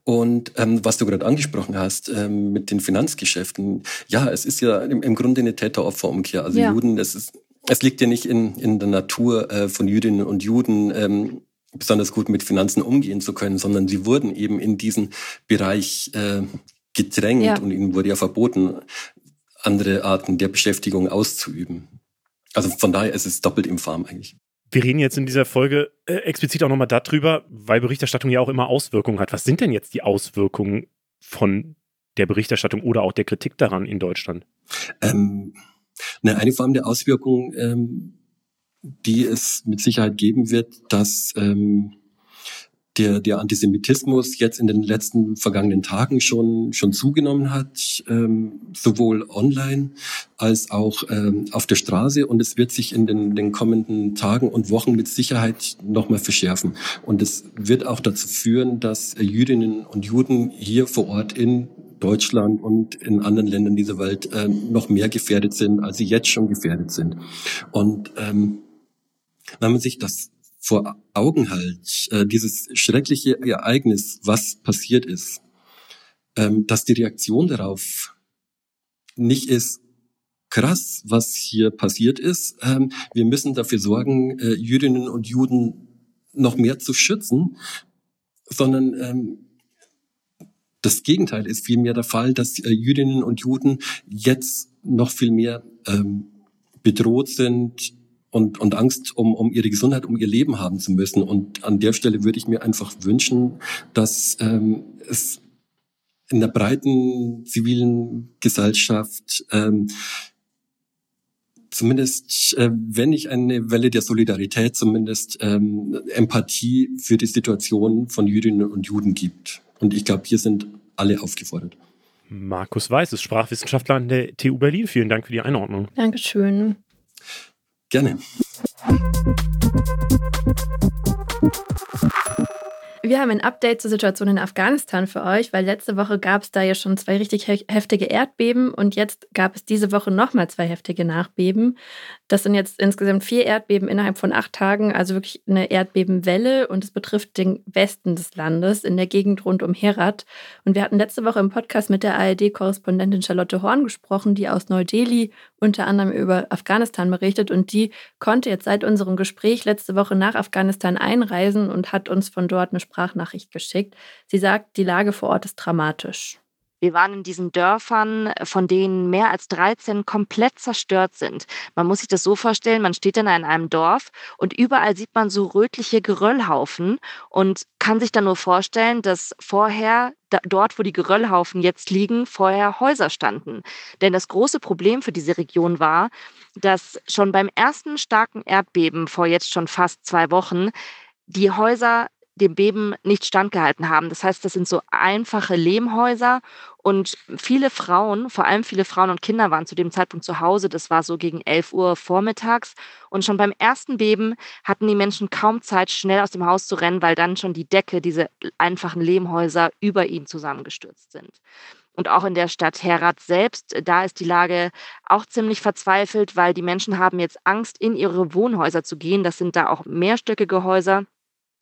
Und ähm, was du gerade angesprochen hast ähm, mit den Finanzgeschäften, ja, es ist ja im, im Grunde eine Täter-Opfer-Umkehr. Also ja. Juden, es ist, es liegt ja nicht in, in der Natur äh, von Jüdinnen und Juden, ähm, besonders gut mit Finanzen umgehen zu können, sondern sie wurden eben in diesen Bereich äh, gedrängt ja. und ihnen wurde ja verboten, andere Arten der Beschäftigung auszuüben. Also von daher ist es doppelt infam eigentlich. Wir reden jetzt in dieser Folge äh, explizit auch nochmal darüber, weil Berichterstattung ja auch immer Auswirkungen hat. Was sind denn jetzt die Auswirkungen von der Berichterstattung oder auch der Kritik daran in Deutschland? Ähm, eine, eine Form der Auswirkung, ähm, die es mit Sicherheit geben wird, dass ähm, der, der Antisemitismus jetzt in den letzten vergangenen Tagen schon, schon zugenommen hat, ähm, sowohl online als auch ähm, auf der Straße. Und es wird sich in den, den kommenden Tagen und Wochen mit Sicherheit nochmal verschärfen. Und es wird auch dazu führen, dass Jüdinnen und Juden hier vor Ort in Deutschland und in anderen Ländern dieser Welt äh, noch mehr gefährdet sind, als sie jetzt schon gefährdet sind. Und ähm, wenn man sich das vor Augen halt, äh, dieses schreckliche Ereignis, was passiert ist, ähm, dass die Reaktion darauf nicht ist, krass, was hier passiert ist. Ähm, wir müssen dafür sorgen, äh, Jüdinnen und Juden noch mehr zu schützen, sondern ähm, das Gegenteil ist vielmehr der Fall, dass äh, Jüdinnen und Juden jetzt noch viel mehr ähm, bedroht sind, und, und Angst um, um ihre Gesundheit, um ihr Leben haben zu müssen. Und an der Stelle würde ich mir einfach wünschen, dass ähm, es in der breiten zivilen Gesellschaft ähm, zumindest, äh, wenn nicht eine Welle der Solidarität, zumindest ähm, Empathie für die Situation von Jüdinnen und Juden gibt. Und ich glaube, hier sind alle aufgefordert. Markus Weiß ist Sprachwissenschaftler an der TU Berlin. Vielen Dank für die Einordnung. Dankeschön. Gerne. Wir haben ein Update zur Situation in Afghanistan für euch, weil letzte Woche gab es da ja schon zwei richtig heftige Erdbeben und jetzt gab es diese Woche nochmal zwei heftige Nachbeben. Das sind jetzt insgesamt vier Erdbeben innerhalb von acht Tagen, also wirklich eine Erdbebenwelle und es betrifft den Westen des Landes in der Gegend rund um Herat. Und wir hatten letzte Woche im Podcast mit der ARD-Korrespondentin Charlotte Horn gesprochen, die aus Neu-Delhi unter anderem über Afghanistan berichtet und die konnte jetzt seit unserem Gespräch letzte Woche nach Afghanistan einreisen und hat uns von dort eine Sprachnachricht geschickt. Sie sagt, die Lage vor Ort ist dramatisch. Wir waren in diesen Dörfern, von denen mehr als 13 komplett zerstört sind. Man muss sich das so vorstellen, man steht dann in einem Dorf und überall sieht man so rötliche Geröllhaufen und kann sich dann nur vorstellen, dass vorher dort, wo die Geröllhaufen jetzt liegen, vorher Häuser standen. Denn das große Problem für diese Region war, dass schon beim ersten starken Erdbeben vor jetzt schon fast zwei Wochen die Häuser dem Beben nicht standgehalten haben. Das heißt, das sind so einfache Lehmhäuser und viele Frauen, vor allem viele Frauen und Kinder waren zu dem Zeitpunkt zu Hause. Das war so gegen 11 Uhr vormittags. Und schon beim ersten Beben hatten die Menschen kaum Zeit, schnell aus dem Haus zu rennen, weil dann schon die Decke, diese einfachen Lehmhäuser über ihnen zusammengestürzt sind. Und auch in der Stadt Herat selbst, da ist die Lage auch ziemlich verzweifelt, weil die Menschen haben jetzt Angst, in ihre Wohnhäuser zu gehen. Das sind da auch mehrstöckige Häuser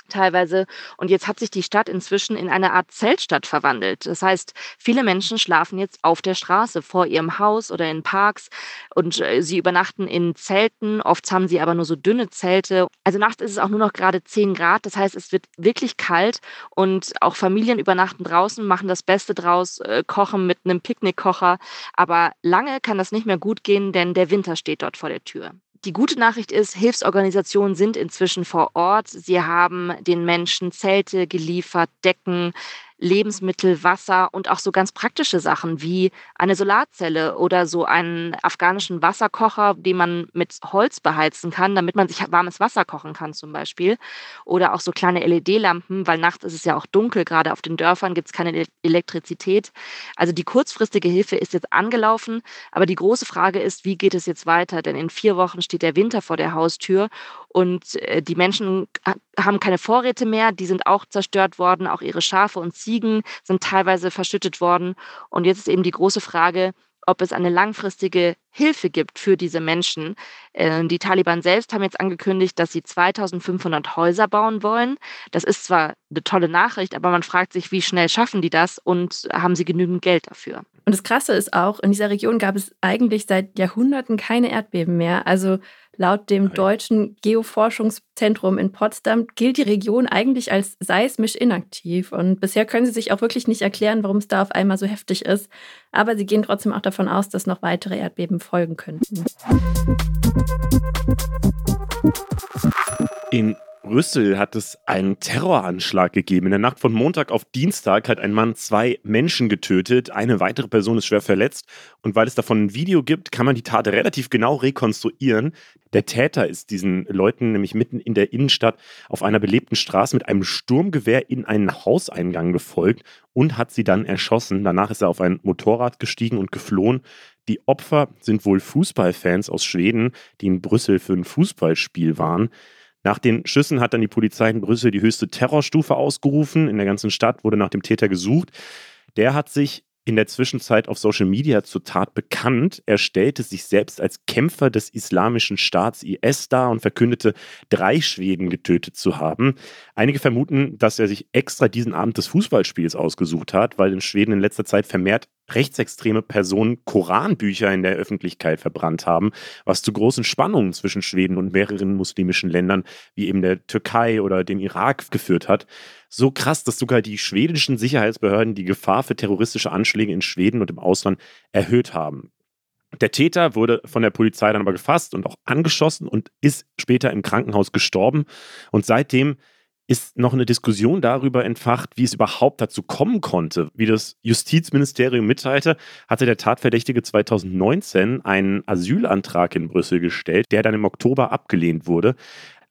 teilweise. Und jetzt hat sich die Stadt inzwischen in eine Art Zeltstadt verwandelt. Das heißt, viele Menschen schlafen jetzt auf der Straße vor ihrem Haus oder in Parks und äh, sie übernachten in Zelten. Oft haben sie aber nur so dünne Zelte. Also nachts ist es auch nur noch gerade 10 Grad. Das heißt, es wird wirklich kalt und auch Familien übernachten draußen, machen das Beste draus, äh, kochen mit einem Picknickkocher. Aber lange kann das nicht mehr gut gehen, denn der Winter steht dort vor der Tür. Die gute Nachricht ist, Hilfsorganisationen sind inzwischen vor Ort. Sie haben den Menschen Zelte geliefert, Decken, Lebensmittel, Wasser und auch so ganz praktische Sachen wie eine Solarzelle oder so einen afghanischen Wasserkocher, den man mit Holz beheizen kann, damit man sich warmes Wasser kochen kann zum Beispiel. Oder auch so kleine LED-Lampen, weil nachts ist es ja auch dunkel, gerade auf den Dörfern gibt es keine Elektrizität. Also die kurzfristige Hilfe ist jetzt angelaufen, aber die große Frage ist, wie geht es jetzt weiter? Denn in vier Wochen steht der Winter vor der Haustür und äh, die Menschen haben keine Vorräte mehr, die sind auch zerstört worden, auch ihre Schafe und Ziegen sind teilweise verschüttet worden. Und jetzt ist eben die große Frage, ob es eine langfristige Hilfe gibt für diese Menschen. Äh, die Taliban selbst haben jetzt angekündigt, dass sie 2500 Häuser bauen wollen. Das ist zwar eine tolle Nachricht, aber man fragt sich, wie schnell schaffen die das und haben sie genügend Geld dafür? Und das Krasse ist auch, in dieser Region gab es eigentlich seit Jahrhunderten keine Erdbeben mehr. Also laut dem Deutschen Geoforschungszentrum in Potsdam gilt die Region eigentlich als seismisch inaktiv. Und bisher können sie sich auch wirklich nicht erklären, warum es da auf einmal so heftig ist. Aber sie gehen trotzdem auch davon aus, dass noch weitere Erdbeben folgen könnten. In Brüssel hat es einen Terroranschlag gegeben. In der Nacht von Montag auf Dienstag hat ein Mann zwei Menschen getötet. Eine weitere Person ist schwer verletzt. Und weil es davon ein Video gibt, kann man die Tat relativ genau rekonstruieren. Der Täter ist diesen Leuten nämlich mitten in der Innenstadt auf einer belebten Straße mit einem Sturmgewehr in einen Hauseingang gefolgt und hat sie dann erschossen. Danach ist er auf ein Motorrad gestiegen und geflohen. Die Opfer sind wohl Fußballfans aus Schweden, die in Brüssel für ein Fußballspiel waren. Nach den Schüssen hat dann die Polizei in Brüssel die höchste Terrorstufe ausgerufen. In der ganzen Stadt wurde nach dem Täter gesucht. Der hat sich in der Zwischenzeit auf Social Media zur Tat bekannt. Er stellte sich selbst als Kämpfer des islamischen Staats IS dar und verkündete, drei Schweden getötet zu haben. Einige vermuten, dass er sich extra diesen Abend des Fußballspiels ausgesucht hat, weil in Schweden in letzter Zeit vermehrt rechtsextreme Personen Koranbücher in der Öffentlichkeit verbrannt haben, was zu großen Spannungen zwischen Schweden und mehreren muslimischen Ländern wie eben der Türkei oder dem Irak geführt hat. So krass, dass sogar die schwedischen Sicherheitsbehörden die Gefahr für terroristische Anschläge in Schweden und im Ausland erhöht haben. Der Täter wurde von der Polizei dann aber gefasst und auch angeschossen und ist später im Krankenhaus gestorben. Und seitdem ist noch eine Diskussion darüber entfacht, wie es überhaupt dazu kommen konnte. Wie das Justizministerium mitteilte, hatte der Tatverdächtige 2019 einen Asylantrag in Brüssel gestellt, der dann im Oktober abgelehnt wurde.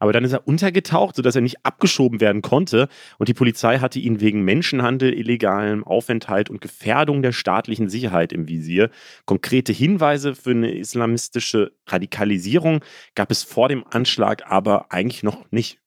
Aber dann ist er untergetaucht, sodass er nicht abgeschoben werden konnte. Und die Polizei hatte ihn wegen Menschenhandel, illegalem Aufenthalt und Gefährdung der staatlichen Sicherheit im Visier. Konkrete Hinweise für eine islamistische Radikalisierung gab es vor dem Anschlag aber eigentlich noch nicht.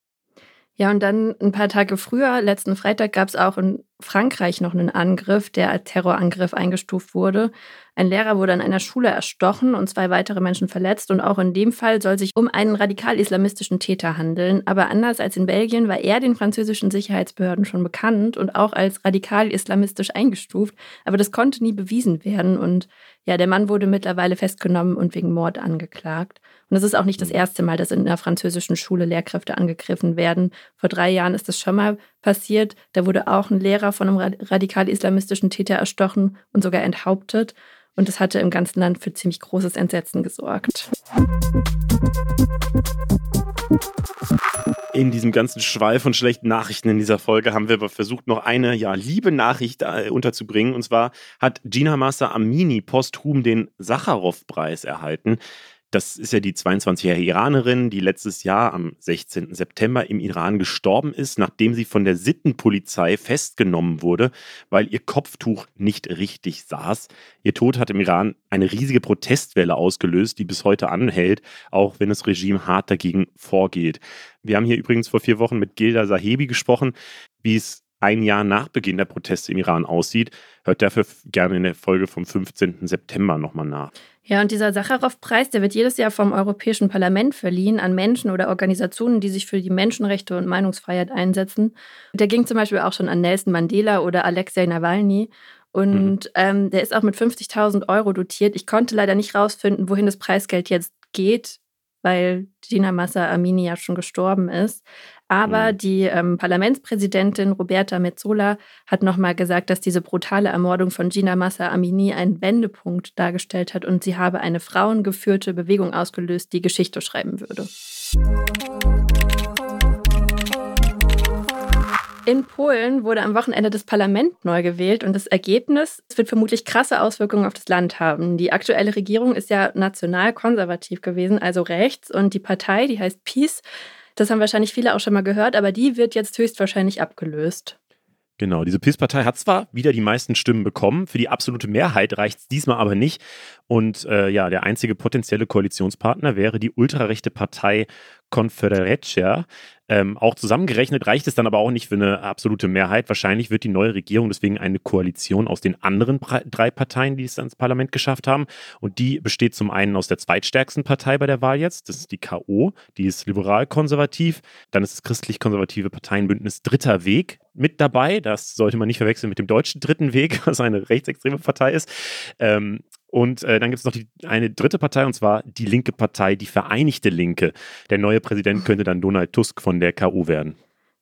Ja, und dann ein paar Tage früher, letzten Freitag, gab es auch in Frankreich noch einen Angriff, der als Terrorangriff eingestuft wurde. Ein Lehrer wurde an einer Schule erstochen und zwei weitere Menschen verletzt. Und auch in dem Fall soll sich um einen radikal-islamistischen Täter handeln. Aber anders als in Belgien war er den französischen Sicherheitsbehörden schon bekannt und auch als radikal-islamistisch eingestuft. Aber das konnte nie bewiesen werden. Und ja, der Mann wurde mittlerweile festgenommen und wegen Mord angeklagt. Und es ist auch nicht das erste Mal, dass in einer französischen Schule Lehrkräfte angegriffen werden. Vor drei Jahren ist das schon mal passiert. Da wurde auch ein Lehrer von einem radikal-islamistischen Täter erstochen und sogar enthauptet. Und das hatte im ganzen Land für ziemlich großes Entsetzen gesorgt. In diesem ganzen Schwall von schlechten Nachrichten in dieser Folge haben wir aber versucht, noch eine ja, liebe Nachricht äh, unterzubringen. Und zwar hat Gina Massa Amini posthum den Sacharow-Preis erhalten. Das ist ja die 22-jährige Iranerin, die letztes Jahr am 16. September im Iran gestorben ist, nachdem sie von der Sittenpolizei festgenommen wurde, weil ihr Kopftuch nicht richtig saß. Ihr Tod hat im Iran eine riesige Protestwelle ausgelöst, die bis heute anhält, auch wenn das Regime hart dagegen vorgeht. Wir haben hier übrigens vor vier Wochen mit Gilda Sahebi gesprochen, wie es ein Jahr nach Beginn der Proteste im Iran aussieht. Hört dafür gerne in der Folge vom 15. September nochmal nach. Ja, und dieser Sacharow-Preis, der wird jedes Jahr vom Europäischen Parlament verliehen an Menschen oder Organisationen, die sich für die Menschenrechte und Meinungsfreiheit einsetzen. Der ging zum Beispiel auch schon an Nelson Mandela oder Alexei Nawalny. Und mhm. ähm, der ist auch mit 50.000 Euro dotiert. Ich konnte leider nicht rausfinden, wohin das Preisgeld jetzt geht, weil Gina Massa Amini ja schon gestorben ist. Aber mhm. die ähm, Parlamentspräsidentin Roberta Metzola hat nochmal gesagt, dass diese brutale Ermordung von Gina Massa Amini einen Wendepunkt dargestellt hat und sie habe eine frauengeführte Bewegung ausgelöst, die Geschichte schreiben würde. In Polen wurde am Wochenende das Parlament neu gewählt und das Ergebnis wird vermutlich krasse Auswirkungen auf das Land haben. Die aktuelle Regierung ist ja national konservativ gewesen, also rechts, und die Partei, die heißt PiS, das haben wahrscheinlich viele auch schon mal gehört, aber die wird jetzt höchstwahrscheinlich abgelöst. Genau, diese PIS-Partei hat zwar wieder die meisten Stimmen bekommen, für die absolute Mehrheit reicht es diesmal aber nicht. Und äh, ja, der einzige potenzielle Koalitionspartner wäre die ultrarechte Partei Confederetia. Ähm, auch zusammengerechnet reicht es dann aber auch nicht für eine absolute Mehrheit. Wahrscheinlich wird die neue Regierung deswegen eine Koalition aus den anderen drei Parteien, die es ins Parlament geschafft haben. Und die besteht zum einen aus der zweitstärksten Partei bei der Wahl jetzt. Das ist die KO. Die ist liberal-konservativ. Dann ist das christlich-konservative Parteienbündnis Dritter Weg mit dabei. Das sollte man nicht verwechseln mit dem deutschen Dritten Weg, was eine rechtsextreme Partei ist. Ähm, und äh, dann gibt es noch die, eine dritte Partei, und zwar die linke Partei, die Vereinigte Linke. Der neue Präsident könnte dann Donald Tusk von der KU werden.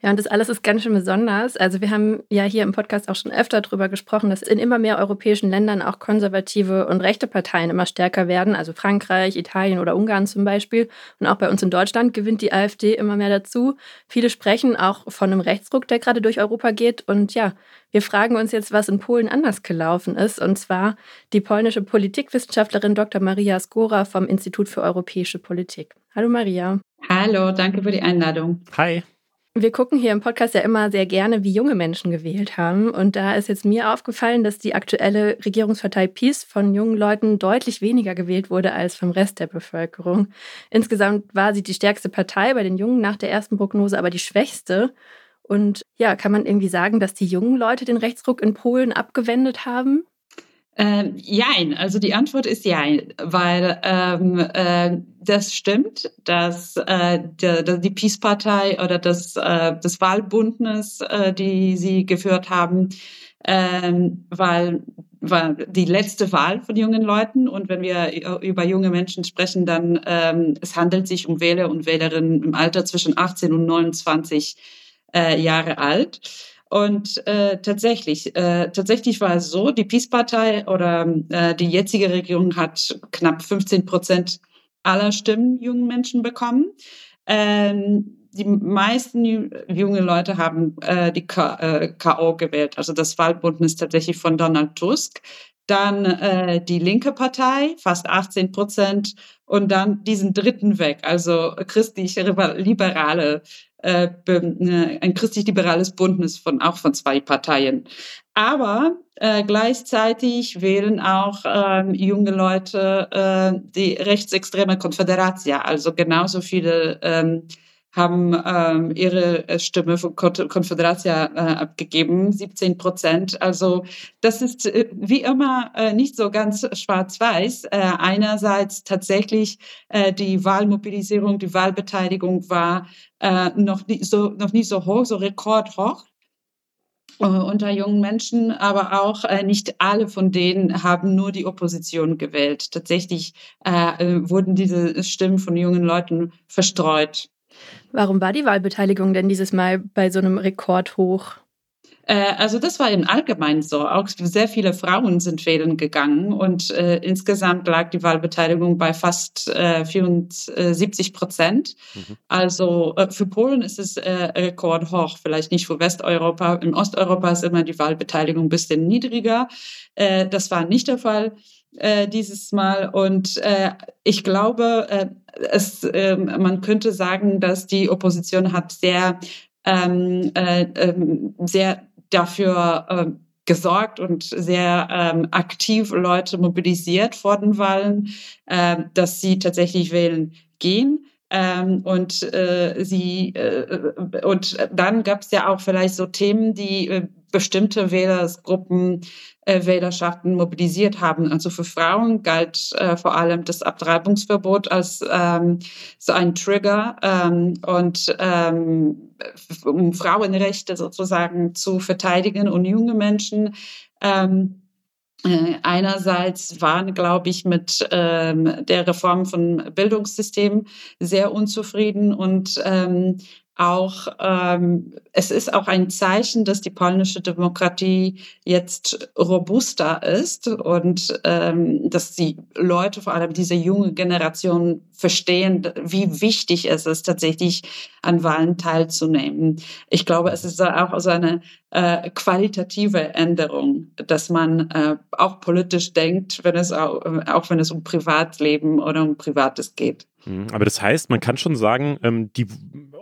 Ja, und das alles ist ganz schön besonders. Also wir haben ja hier im Podcast auch schon öfter darüber gesprochen, dass in immer mehr europäischen Ländern auch konservative und rechte Parteien immer stärker werden. Also Frankreich, Italien oder Ungarn zum Beispiel. Und auch bei uns in Deutschland gewinnt die AfD immer mehr dazu. Viele sprechen auch von einem Rechtsruck, der gerade durch Europa geht. Und ja, wir fragen uns jetzt, was in Polen anders gelaufen ist. Und zwar die polnische Politikwissenschaftlerin Dr. Maria Skora vom Institut für europäische Politik. Hallo Maria. Hallo, danke für die Einladung. Hi. Wir gucken hier im Podcast ja immer sehr gerne, wie junge Menschen gewählt haben. Und da ist jetzt mir aufgefallen, dass die aktuelle Regierungspartei PiS von jungen Leuten deutlich weniger gewählt wurde als vom Rest der Bevölkerung. Insgesamt war sie die stärkste Partei bei den Jungen nach der ersten Prognose, aber die schwächste. Und ja, kann man irgendwie sagen, dass die jungen Leute den Rechtsruck in Polen abgewendet haben? Ähm, jein, also die Antwort ist jein, weil ähm, äh, das stimmt, dass äh, die, die Peace-Partei oder das, äh, das Wahlbündnis, äh, die sie geführt haben, ähm, weil war die letzte Wahl von jungen Leuten. Und wenn wir über junge Menschen sprechen, dann ähm, es handelt sich um Wähler und Wählerinnen im Alter zwischen 18 und 29 äh, Jahre alt. Und äh, tatsächlich, äh, tatsächlich war es so, die Peace-Partei oder äh, die jetzige Regierung hat knapp 15 Prozent aller Stimmen jungen Menschen bekommen. Ähm, die meisten junge Leute haben äh, die K äh, KO gewählt, also das Wahlbündnis tatsächlich von Donald Tusk. Dann äh, die linke Partei, fast 18 Prozent. Und dann diesen dritten Weg, also christlich-liberale äh, ein christlich-liberales Bündnis von auch von zwei Parteien. Aber äh, gleichzeitig wählen auch ähm, junge Leute äh, die rechtsextreme Konföderatia, also genauso viele ähm, haben ähm, ihre äh, Stimme für Konföderatia äh, abgegeben, 17 Prozent. Also das ist äh, wie immer äh, nicht so ganz schwarz-weiß. Äh, einerseits tatsächlich äh, die Wahlmobilisierung, die Wahlbeteiligung war äh, noch, nie so, noch nie so hoch, so rekordhoch äh, unter jungen Menschen, aber auch äh, nicht alle von denen haben nur die Opposition gewählt. Tatsächlich äh, wurden diese Stimmen von jungen Leuten verstreut. Warum war die Wahlbeteiligung denn dieses Mal bei so einem Rekordhoch? Äh, also das war im Allgemeinen so. Auch sehr viele Frauen sind wählen gegangen und äh, insgesamt lag die Wahlbeteiligung bei fast äh, 74 Prozent. Mhm. Also äh, für Polen ist es äh, rekordhoch, vielleicht nicht für Westeuropa. In Osteuropa ist immer die Wahlbeteiligung ein bisschen niedriger. Äh, das war nicht der Fall äh, dieses Mal. Und äh, ich glaube, äh, es, äh, man könnte sagen, dass die Opposition hat sehr, ähm, äh, ähm, sehr dafür äh, gesorgt und sehr ähm, aktiv Leute mobilisiert vor den Wahlen, äh, dass sie tatsächlich wählen gehen. Ähm, und äh, sie äh, und dann gab es ja auch vielleicht so Themen, die äh, bestimmte Wählersgruppen, äh, Wählerschaften mobilisiert haben. Also für Frauen galt äh, vor allem das Abtreibungsverbot als ähm, so ein Trigger ähm, und ähm, um Frauenrechte sozusagen zu verteidigen und junge Menschen ähm, äh, einerseits waren, glaube ich, mit ähm, der Reform von Bildungssystem sehr unzufrieden und ähm, auch, ähm, es ist auch ein Zeichen, dass die polnische Demokratie jetzt robuster ist und ähm, dass die Leute, vor allem diese junge Generation, verstehen, wie wichtig es ist, tatsächlich an Wahlen teilzunehmen. Ich glaube, es ist auch so eine äh, qualitative Änderung, dass man äh, auch politisch denkt, wenn es auch, auch wenn es um Privatleben oder um Privates geht. Mhm. Aber das heißt, man kann schon sagen, ähm, die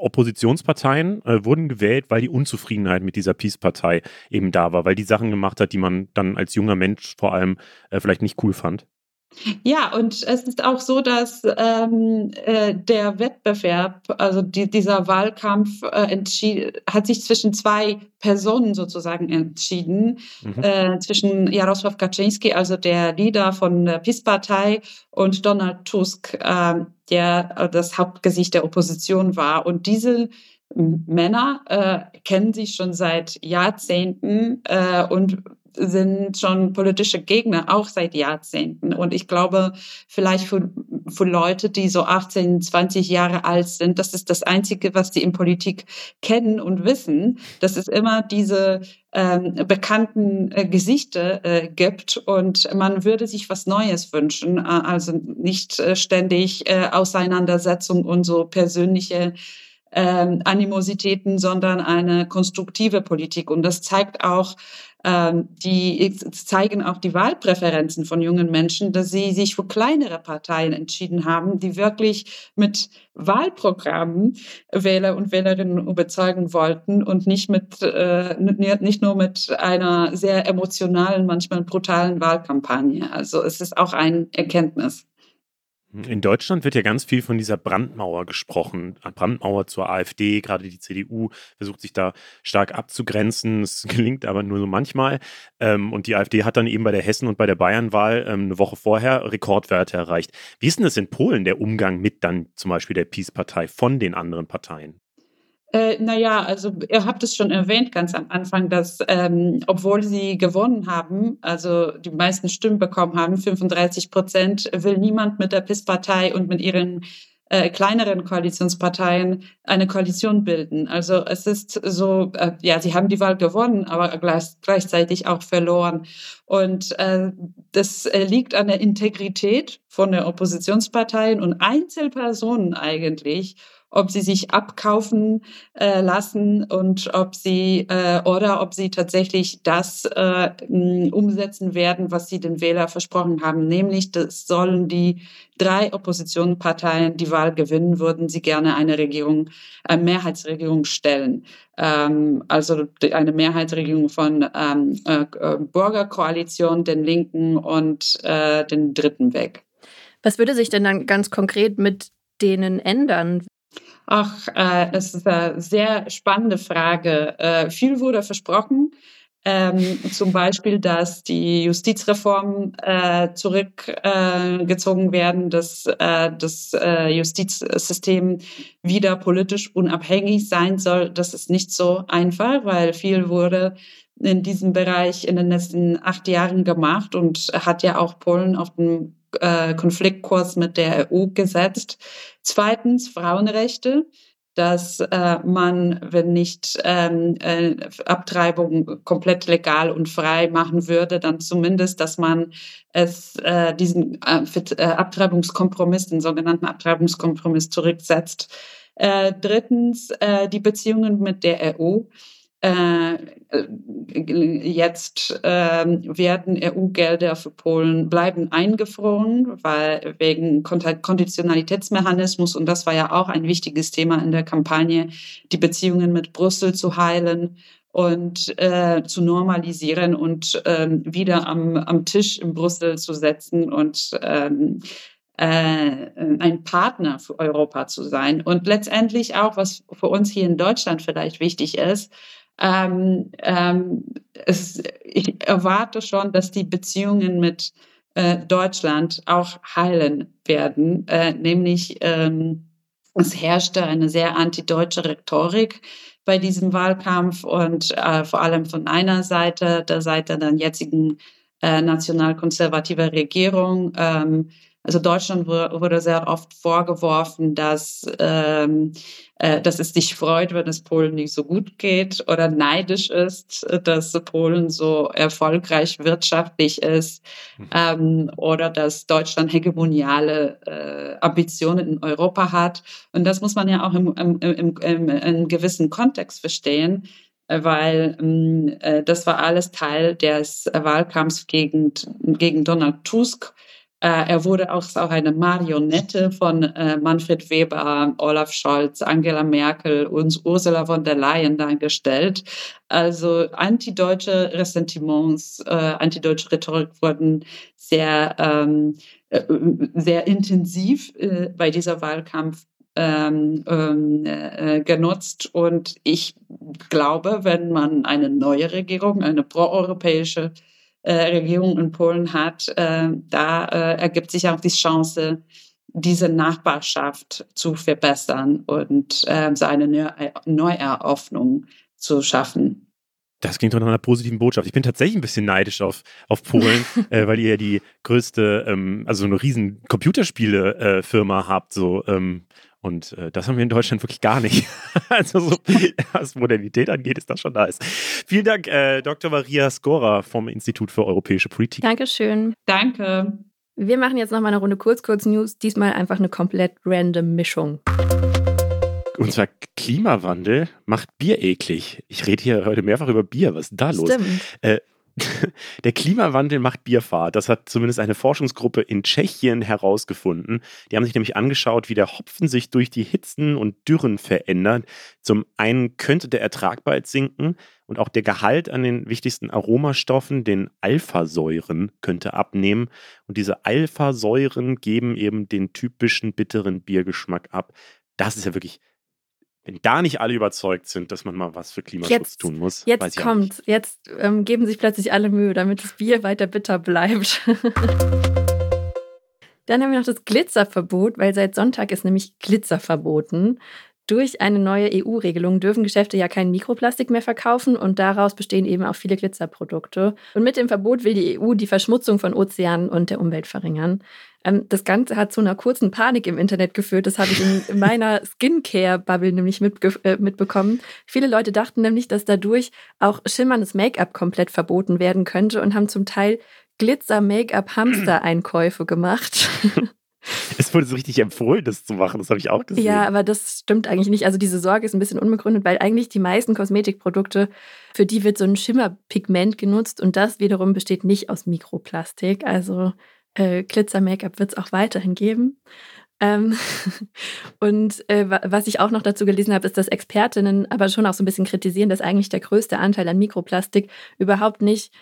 Oppositionsparteien äh, wurden gewählt, weil die Unzufriedenheit mit dieser Peace-Partei eben da war, weil die Sachen gemacht hat, die man dann als junger Mensch vor allem äh, vielleicht nicht cool fand. Ja, und es ist auch so, dass ähm, äh, der Wettbewerb, also die, dieser Wahlkampf äh, hat sich zwischen zwei Personen sozusagen entschieden, mhm. äh, zwischen Jarosław Kaczynski, also der Leader von der PiS-Partei, und Donald Tusk, ähm, der das Hauptgesicht der Opposition war. Und diese Männer äh, kennen sich schon seit Jahrzehnten äh, und sind schon politische Gegner, auch seit Jahrzehnten. Und ich glaube, vielleicht für, für Leute, die so 18, 20 Jahre alt sind, das ist das Einzige, was die in Politik kennen und wissen, dass es immer diese ähm, bekannten äh, Gesichter äh, gibt und man würde sich was Neues wünschen, äh, also nicht äh, ständig äh, Auseinandersetzung und so persönliche ähm, Animositäten, sondern eine konstruktive Politik. Und das zeigt auch, die zeigen auch die Wahlpräferenzen von jungen Menschen, dass sie sich für kleinere Parteien entschieden haben, die wirklich mit Wahlprogrammen Wähler und Wählerinnen überzeugen wollten und nicht mit äh, nicht nur mit einer sehr emotionalen, manchmal brutalen Wahlkampagne. Also es ist auch ein Erkenntnis. In Deutschland wird ja ganz viel von dieser Brandmauer gesprochen. Brandmauer zur AfD, gerade die CDU versucht sich da stark abzugrenzen. Es gelingt aber nur so manchmal. Ähm, und die AfD hat dann eben bei der Hessen- und bei der Bayernwahl ähm, eine Woche vorher Rekordwerte erreicht. Wie ist denn das in Polen, der Umgang mit dann zum Beispiel der Peace-Partei von den anderen Parteien? Äh, naja, also ihr habt es schon erwähnt ganz am Anfang, dass ähm, obwohl sie gewonnen haben, also die meisten Stimmen bekommen haben, 35 Prozent, will niemand mit der PIS-Partei und mit ihren äh, kleineren Koalitionsparteien eine Koalition bilden. Also es ist so, äh, ja, sie haben die Wahl gewonnen, aber gleich, gleichzeitig auch verloren. Und äh, das äh, liegt an der Integrität von der Oppositionsparteien und Einzelpersonen eigentlich ob sie sich abkaufen äh, lassen und ob sie äh, oder ob sie tatsächlich das äh, umsetzen werden, was sie den Wähler versprochen haben, nämlich das sollen die drei Oppositionsparteien die Wahl gewinnen, würden sie gerne eine Regierung, eine Mehrheitsregierung stellen. Ähm, also eine Mehrheitsregierung von ähm, äh, äh, Bürgerkoalition, den Linken und äh, den Dritten Weg. Was würde sich denn dann ganz konkret mit denen ändern? Ach, äh, es ist eine sehr spannende Frage. Äh, viel wurde versprochen. Ähm, zum Beispiel, dass die Justizreformen äh, zurückgezogen äh, werden, dass äh, das äh, Justizsystem wieder politisch unabhängig sein soll. Das ist nicht so einfach, weil viel wurde in diesem Bereich in den letzten acht Jahren gemacht und hat ja auch Polen auf den äh, Konfliktkurs mit der EU gesetzt. Zweitens Frauenrechte dass äh, man, wenn nicht ähm, äh, Abtreibung komplett legal und frei machen würde, dann zumindest, dass man es äh, diesen äh, äh, Abtreibungskompromiss, den sogenannten Abtreibungskompromiss zurücksetzt. Äh, drittens äh, die Beziehungen mit der EU. Äh, jetzt äh, werden EU-Gelder für Polen bleiben eingefroren, weil wegen Konditionalitätsmechanismus, und das war ja auch ein wichtiges Thema in der Kampagne, die Beziehungen mit Brüssel zu heilen und äh, zu normalisieren und ähm, wieder am, am Tisch in Brüssel zu setzen und ähm, äh, ein Partner für Europa zu sein. Und letztendlich auch, was für uns hier in Deutschland vielleicht wichtig ist, ähm, ähm, es, ich erwarte schon, dass die Beziehungen mit äh, Deutschland auch heilen werden, äh, nämlich ähm, es herrschte eine sehr antideutsche Rhetorik bei diesem Wahlkampf und äh, vor allem von einer Seite, der Seite der jetzigen äh, nationalkonservativer Regierung. Ähm, also Deutschland wurde sehr oft vorgeworfen, dass, ähm, äh, dass es dich freut, wenn es Polen nicht so gut geht oder neidisch ist, dass Polen so erfolgreich wirtschaftlich ist mhm. ähm, oder dass Deutschland hegemoniale äh, Ambitionen in Europa hat. Und das muss man ja auch im, im, im, im, im gewissen Kontext verstehen weil ähm, äh, das war alles Teil des Wahlkampfs gegen, gegen Donald Tusk Äh, er wurde auch, auch eine Marionette von äh, Manfred Weber, Olaf Scholz, Angela Merkel und Ursula von der Leyen dargestellt. Also antideutsche Ressentiments, äh, antideutsche Rhetorik wurden sehr, ähm, äh, sehr intensiv äh, bei dieser Wahlkampf ähm, ähm, äh, genutzt. Und ich glaube, wenn man eine neue Regierung, eine proeuropäische äh, Regierung in Polen hat, äh, da äh, ergibt sich auch die Chance, diese Nachbarschaft zu verbessern und äh, seine Neu Neueröffnung zu schaffen. Das klingt doch nach einer positiven Botschaft. Ich bin tatsächlich ein bisschen neidisch auf, auf Polen, äh, weil ihr ja die größte, ähm, also eine riesen Computerspiele-Firma äh, habt. So, ähm, und äh, das haben wir in Deutschland wirklich gar nicht. also so, was Modernität angeht, ist das schon nice. Vielen Dank, äh, Dr. Maria Skora vom Institut für Europäische Politik. Dankeschön. Danke. Wir machen jetzt nochmal eine Runde Kurz-Kurz-News. Diesmal einfach eine komplett random Mischung. Und zwar Klimawandel macht Bier eklig. Ich rede hier heute mehrfach über Bier. Was ist da los? Stimmt. Äh, der Klimawandel macht Bierfahrt. Das hat zumindest eine Forschungsgruppe in Tschechien herausgefunden. Die haben sich nämlich angeschaut, wie der Hopfen sich durch die Hitzen und Dürren verändert. Zum einen könnte der Ertrag bald sinken und auch der Gehalt an den wichtigsten Aromastoffen, den Alphasäuren, könnte abnehmen. Und diese Alphasäuren geben eben den typischen bitteren Biergeschmack ab. Das ist ja wirklich wenn da nicht alle überzeugt sind, dass man mal was für Klimaschutz jetzt, tun muss. Jetzt kommt, jetzt ähm, geben sich plötzlich alle Mühe, damit das Bier weiter bitter bleibt. Dann haben wir noch das Glitzerverbot, weil seit Sonntag ist nämlich Glitzer verboten. Durch eine neue EU-Regelung dürfen Geschäfte ja kein Mikroplastik mehr verkaufen und daraus bestehen eben auch viele Glitzerprodukte. Und mit dem Verbot will die EU die Verschmutzung von Ozeanen und der Umwelt verringern. Ähm, das Ganze hat zu einer kurzen Panik im Internet geführt. Das habe ich in meiner Skincare-Bubble nämlich äh, mitbekommen. Viele Leute dachten nämlich, dass dadurch auch schimmerndes Make-up komplett verboten werden könnte und haben zum Teil Glitzer-Make-up-Hamster-Einkäufe gemacht. Es wurde so richtig empfohlen, das zu machen. Das habe ich auch gesehen. Ja, aber das stimmt eigentlich nicht. Also diese Sorge ist ein bisschen unbegründet, weil eigentlich die meisten Kosmetikprodukte, für die wird so ein Schimmerpigment genutzt und das wiederum besteht nicht aus Mikroplastik. Also äh, Glitzer-Make-up wird es auch weiterhin geben. Ähm und äh, was ich auch noch dazu gelesen habe, ist, dass Expertinnen aber schon auch so ein bisschen kritisieren, dass eigentlich der größte Anteil an Mikroplastik überhaupt nicht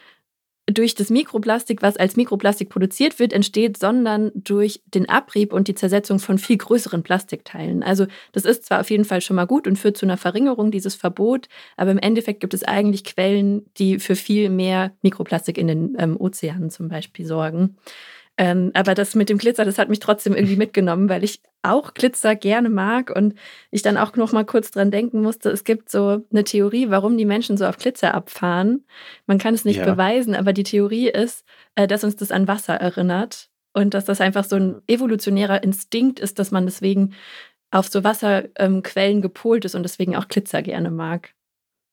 durch das Mikroplastik, was als Mikroplastik produziert wird, entsteht, sondern durch den Abrieb und die Zersetzung von viel größeren Plastikteilen. Also das ist zwar auf jeden Fall schon mal gut und führt zu einer Verringerung dieses Verbot, aber im Endeffekt gibt es eigentlich Quellen, die für viel mehr Mikroplastik in den ähm, Ozeanen zum Beispiel sorgen. Ähm, aber das mit dem Glitzer, das hat mich trotzdem irgendwie mitgenommen, weil ich auch Glitzer gerne mag und ich dann auch noch mal kurz dran denken musste, es gibt so eine Theorie, warum die Menschen so auf Glitzer abfahren. Man kann es nicht ja. beweisen, aber die Theorie ist, äh, dass uns das an Wasser erinnert und dass das einfach so ein evolutionärer Instinkt ist, dass man deswegen auf so Wasserquellen ähm, gepolt ist und deswegen auch Glitzer gerne mag.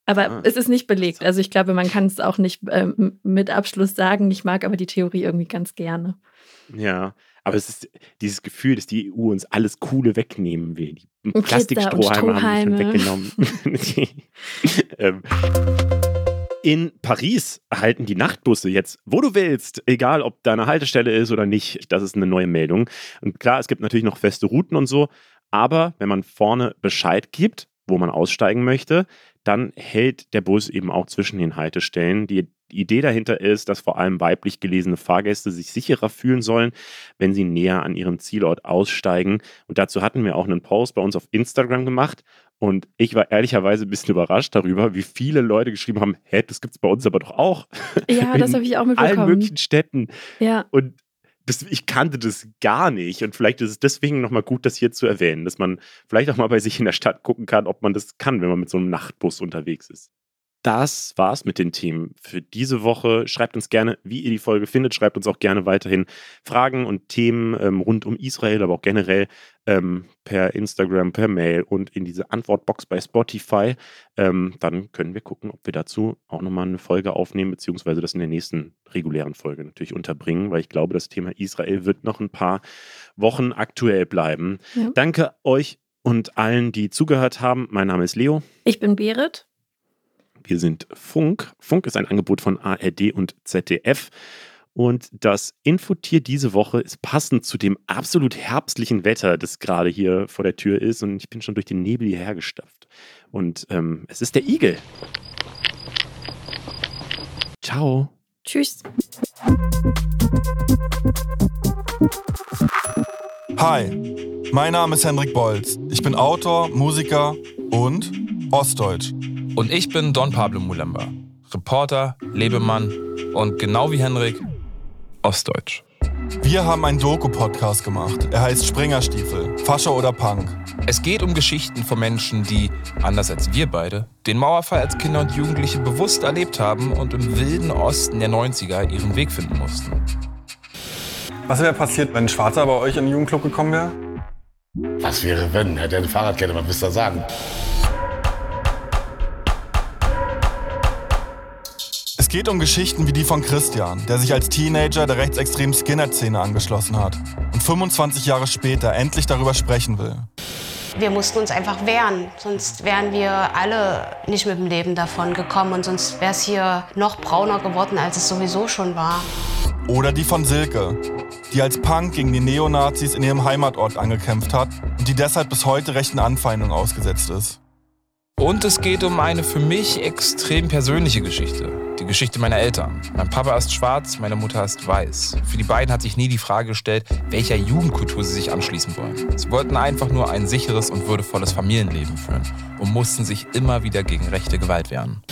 Aber ah. es ist nicht belegt. Also ich glaube, man kann es auch nicht ähm, mit Abschluss sagen. Ich mag aber die Theorie irgendwie ganz gerne. Ja, aber es ist dieses Gefühl, dass die EU uns alles Coole wegnehmen will. Die Plastikstrohhalme haben die schon weggenommen. ähm. In Paris halten die Nachtbusse jetzt, wo du willst, egal ob da eine Haltestelle ist oder nicht. Das ist eine neue Meldung. Und klar, es gibt natürlich noch feste Routen und so, aber wenn man vorne Bescheid gibt, wo man aussteigen möchte, dann hält der Bus eben auch zwischen den Haltestellen. Die Idee dahinter ist, dass vor allem weiblich gelesene Fahrgäste sich sicherer fühlen sollen, wenn sie näher an ihrem Zielort aussteigen. Und dazu hatten wir auch einen Post bei uns auf Instagram gemacht. Und ich war ehrlicherweise ein bisschen überrascht darüber, wie viele Leute geschrieben haben, hä, das gibt es bei uns aber doch auch. Ja, das habe ich auch mitbekommen. In allen möglichen Städten. Ja. Und das, ich kannte das gar nicht. Und vielleicht ist es deswegen nochmal gut, das hier zu erwähnen, dass man vielleicht auch mal bei sich in der Stadt gucken kann, ob man das kann, wenn man mit so einem Nachtbus unterwegs ist. Das war's mit den Themen für diese Woche. Schreibt uns gerne, wie ihr die Folge findet. Schreibt uns auch gerne weiterhin Fragen und Themen ähm, rund um Israel, aber auch generell ähm, per Instagram, per Mail und in diese Antwortbox bei Spotify. Ähm, dann können wir gucken, ob wir dazu auch nochmal eine Folge aufnehmen, beziehungsweise das in der nächsten regulären Folge natürlich unterbringen, weil ich glaube, das Thema Israel wird noch ein paar Wochen aktuell bleiben. Ja. Danke euch und allen, die zugehört haben. Mein Name ist Leo. Ich bin Berit. Wir sind Funk. Funk ist ein Angebot von ARD und ZDF. Und das Infotier diese Woche ist passend zu dem absolut herbstlichen Wetter, das gerade hier vor der Tür ist. Und ich bin schon durch den Nebel hierher gestapft. Und ähm, es ist der Igel. Ciao. Tschüss. Hi, mein Name ist Hendrik Bolz. Ich bin Autor, Musiker und Ostdeutsch. Und ich bin Don Pablo Mulemba, Reporter, Lebemann und genau wie Hendrik Ostdeutsch. Wir haben einen Doku-Podcast gemacht. Er heißt Springerstiefel, Fascher oder Punk. Es geht um Geschichten von Menschen, die, anders als wir beide, den Mauerfall als Kinder und Jugendliche bewusst erlebt haben und im wilden Osten der 90er ihren Weg finden mussten. Was wäre passiert, wenn ein Schwarzer bei euch in den Jugendclub gekommen wäre? Was wäre, wenn? Hätte er eine Fahrradkette, was willst du da sagen? Es geht um Geschichten wie die von Christian, der sich als Teenager der rechtsextremen Skinhead-Szene angeschlossen hat und 25 Jahre später endlich darüber sprechen will. Wir mussten uns einfach wehren, sonst wären wir alle nicht mit dem Leben davon gekommen und sonst wäre es hier noch brauner geworden, als es sowieso schon war. Oder die von Silke, die als Punk gegen die Neonazis in ihrem Heimatort angekämpft hat und die deshalb bis heute rechten Anfeindungen ausgesetzt ist. Und es geht um eine für mich extrem persönliche Geschichte. Die Geschichte meiner Eltern. Mein Papa ist schwarz, meine Mutter ist weiß. Für die beiden hat sich nie die Frage gestellt, welcher Jugendkultur sie sich anschließen wollen. Sie wollten einfach nur ein sicheres und würdevolles Familienleben führen und mussten sich immer wieder gegen rechte Gewalt wehren.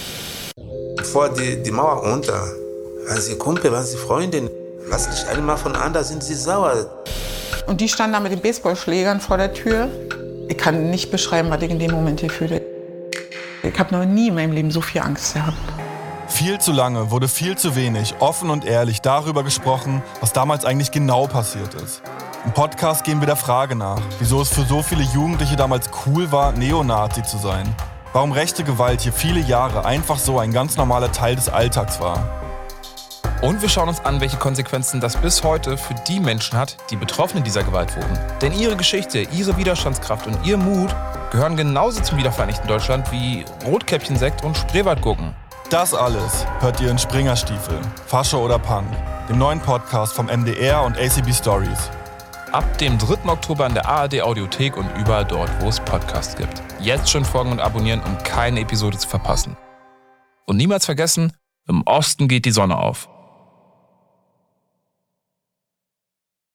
Vor die, die Mauer runter, waren sie Kumpel, waren sie Freundin. Lass dich einmal von an, da sind sie sauer. Und die standen da mit den Baseballschlägern vor der Tür. Ich kann nicht beschreiben, was ich in dem Moment hier fühle. Ich habe noch nie in meinem Leben so viel Angst gehabt. Viel zu lange wurde viel zu wenig offen und ehrlich darüber gesprochen, was damals eigentlich genau passiert ist. Im Podcast gehen wir der Frage nach, wieso es für so viele Jugendliche damals cool war, Neonazi zu sein. Warum rechte Gewalt hier viele Jahre einfach so ein ganz normaler Teil des Alltags war. Und wir schauen uns an, welche Konsequenzen das bis heute für die Menschen hat, die Betroffene dieser Gewalt wurden. Denn ihre Geschichte, ihre Widerstandskraft und ihr Mut gehören genauso zum wiedervereinigten Deutschland wie Rotkäppchensekt und Spreewaldgurken. Das alles hört ihr in Springerstiefel, Fasche oder Punk, dem neuen Podcast vom MDR und ACB Stories. Ab dem 3. Oktober in der ARD Audiothek und überall dort, wo es Podcasts gibt. Jetzt schon folgen und abonnieren, um keine Episode zu verpassen. Und niemals vergessen, im Osten geht die Sonne auf.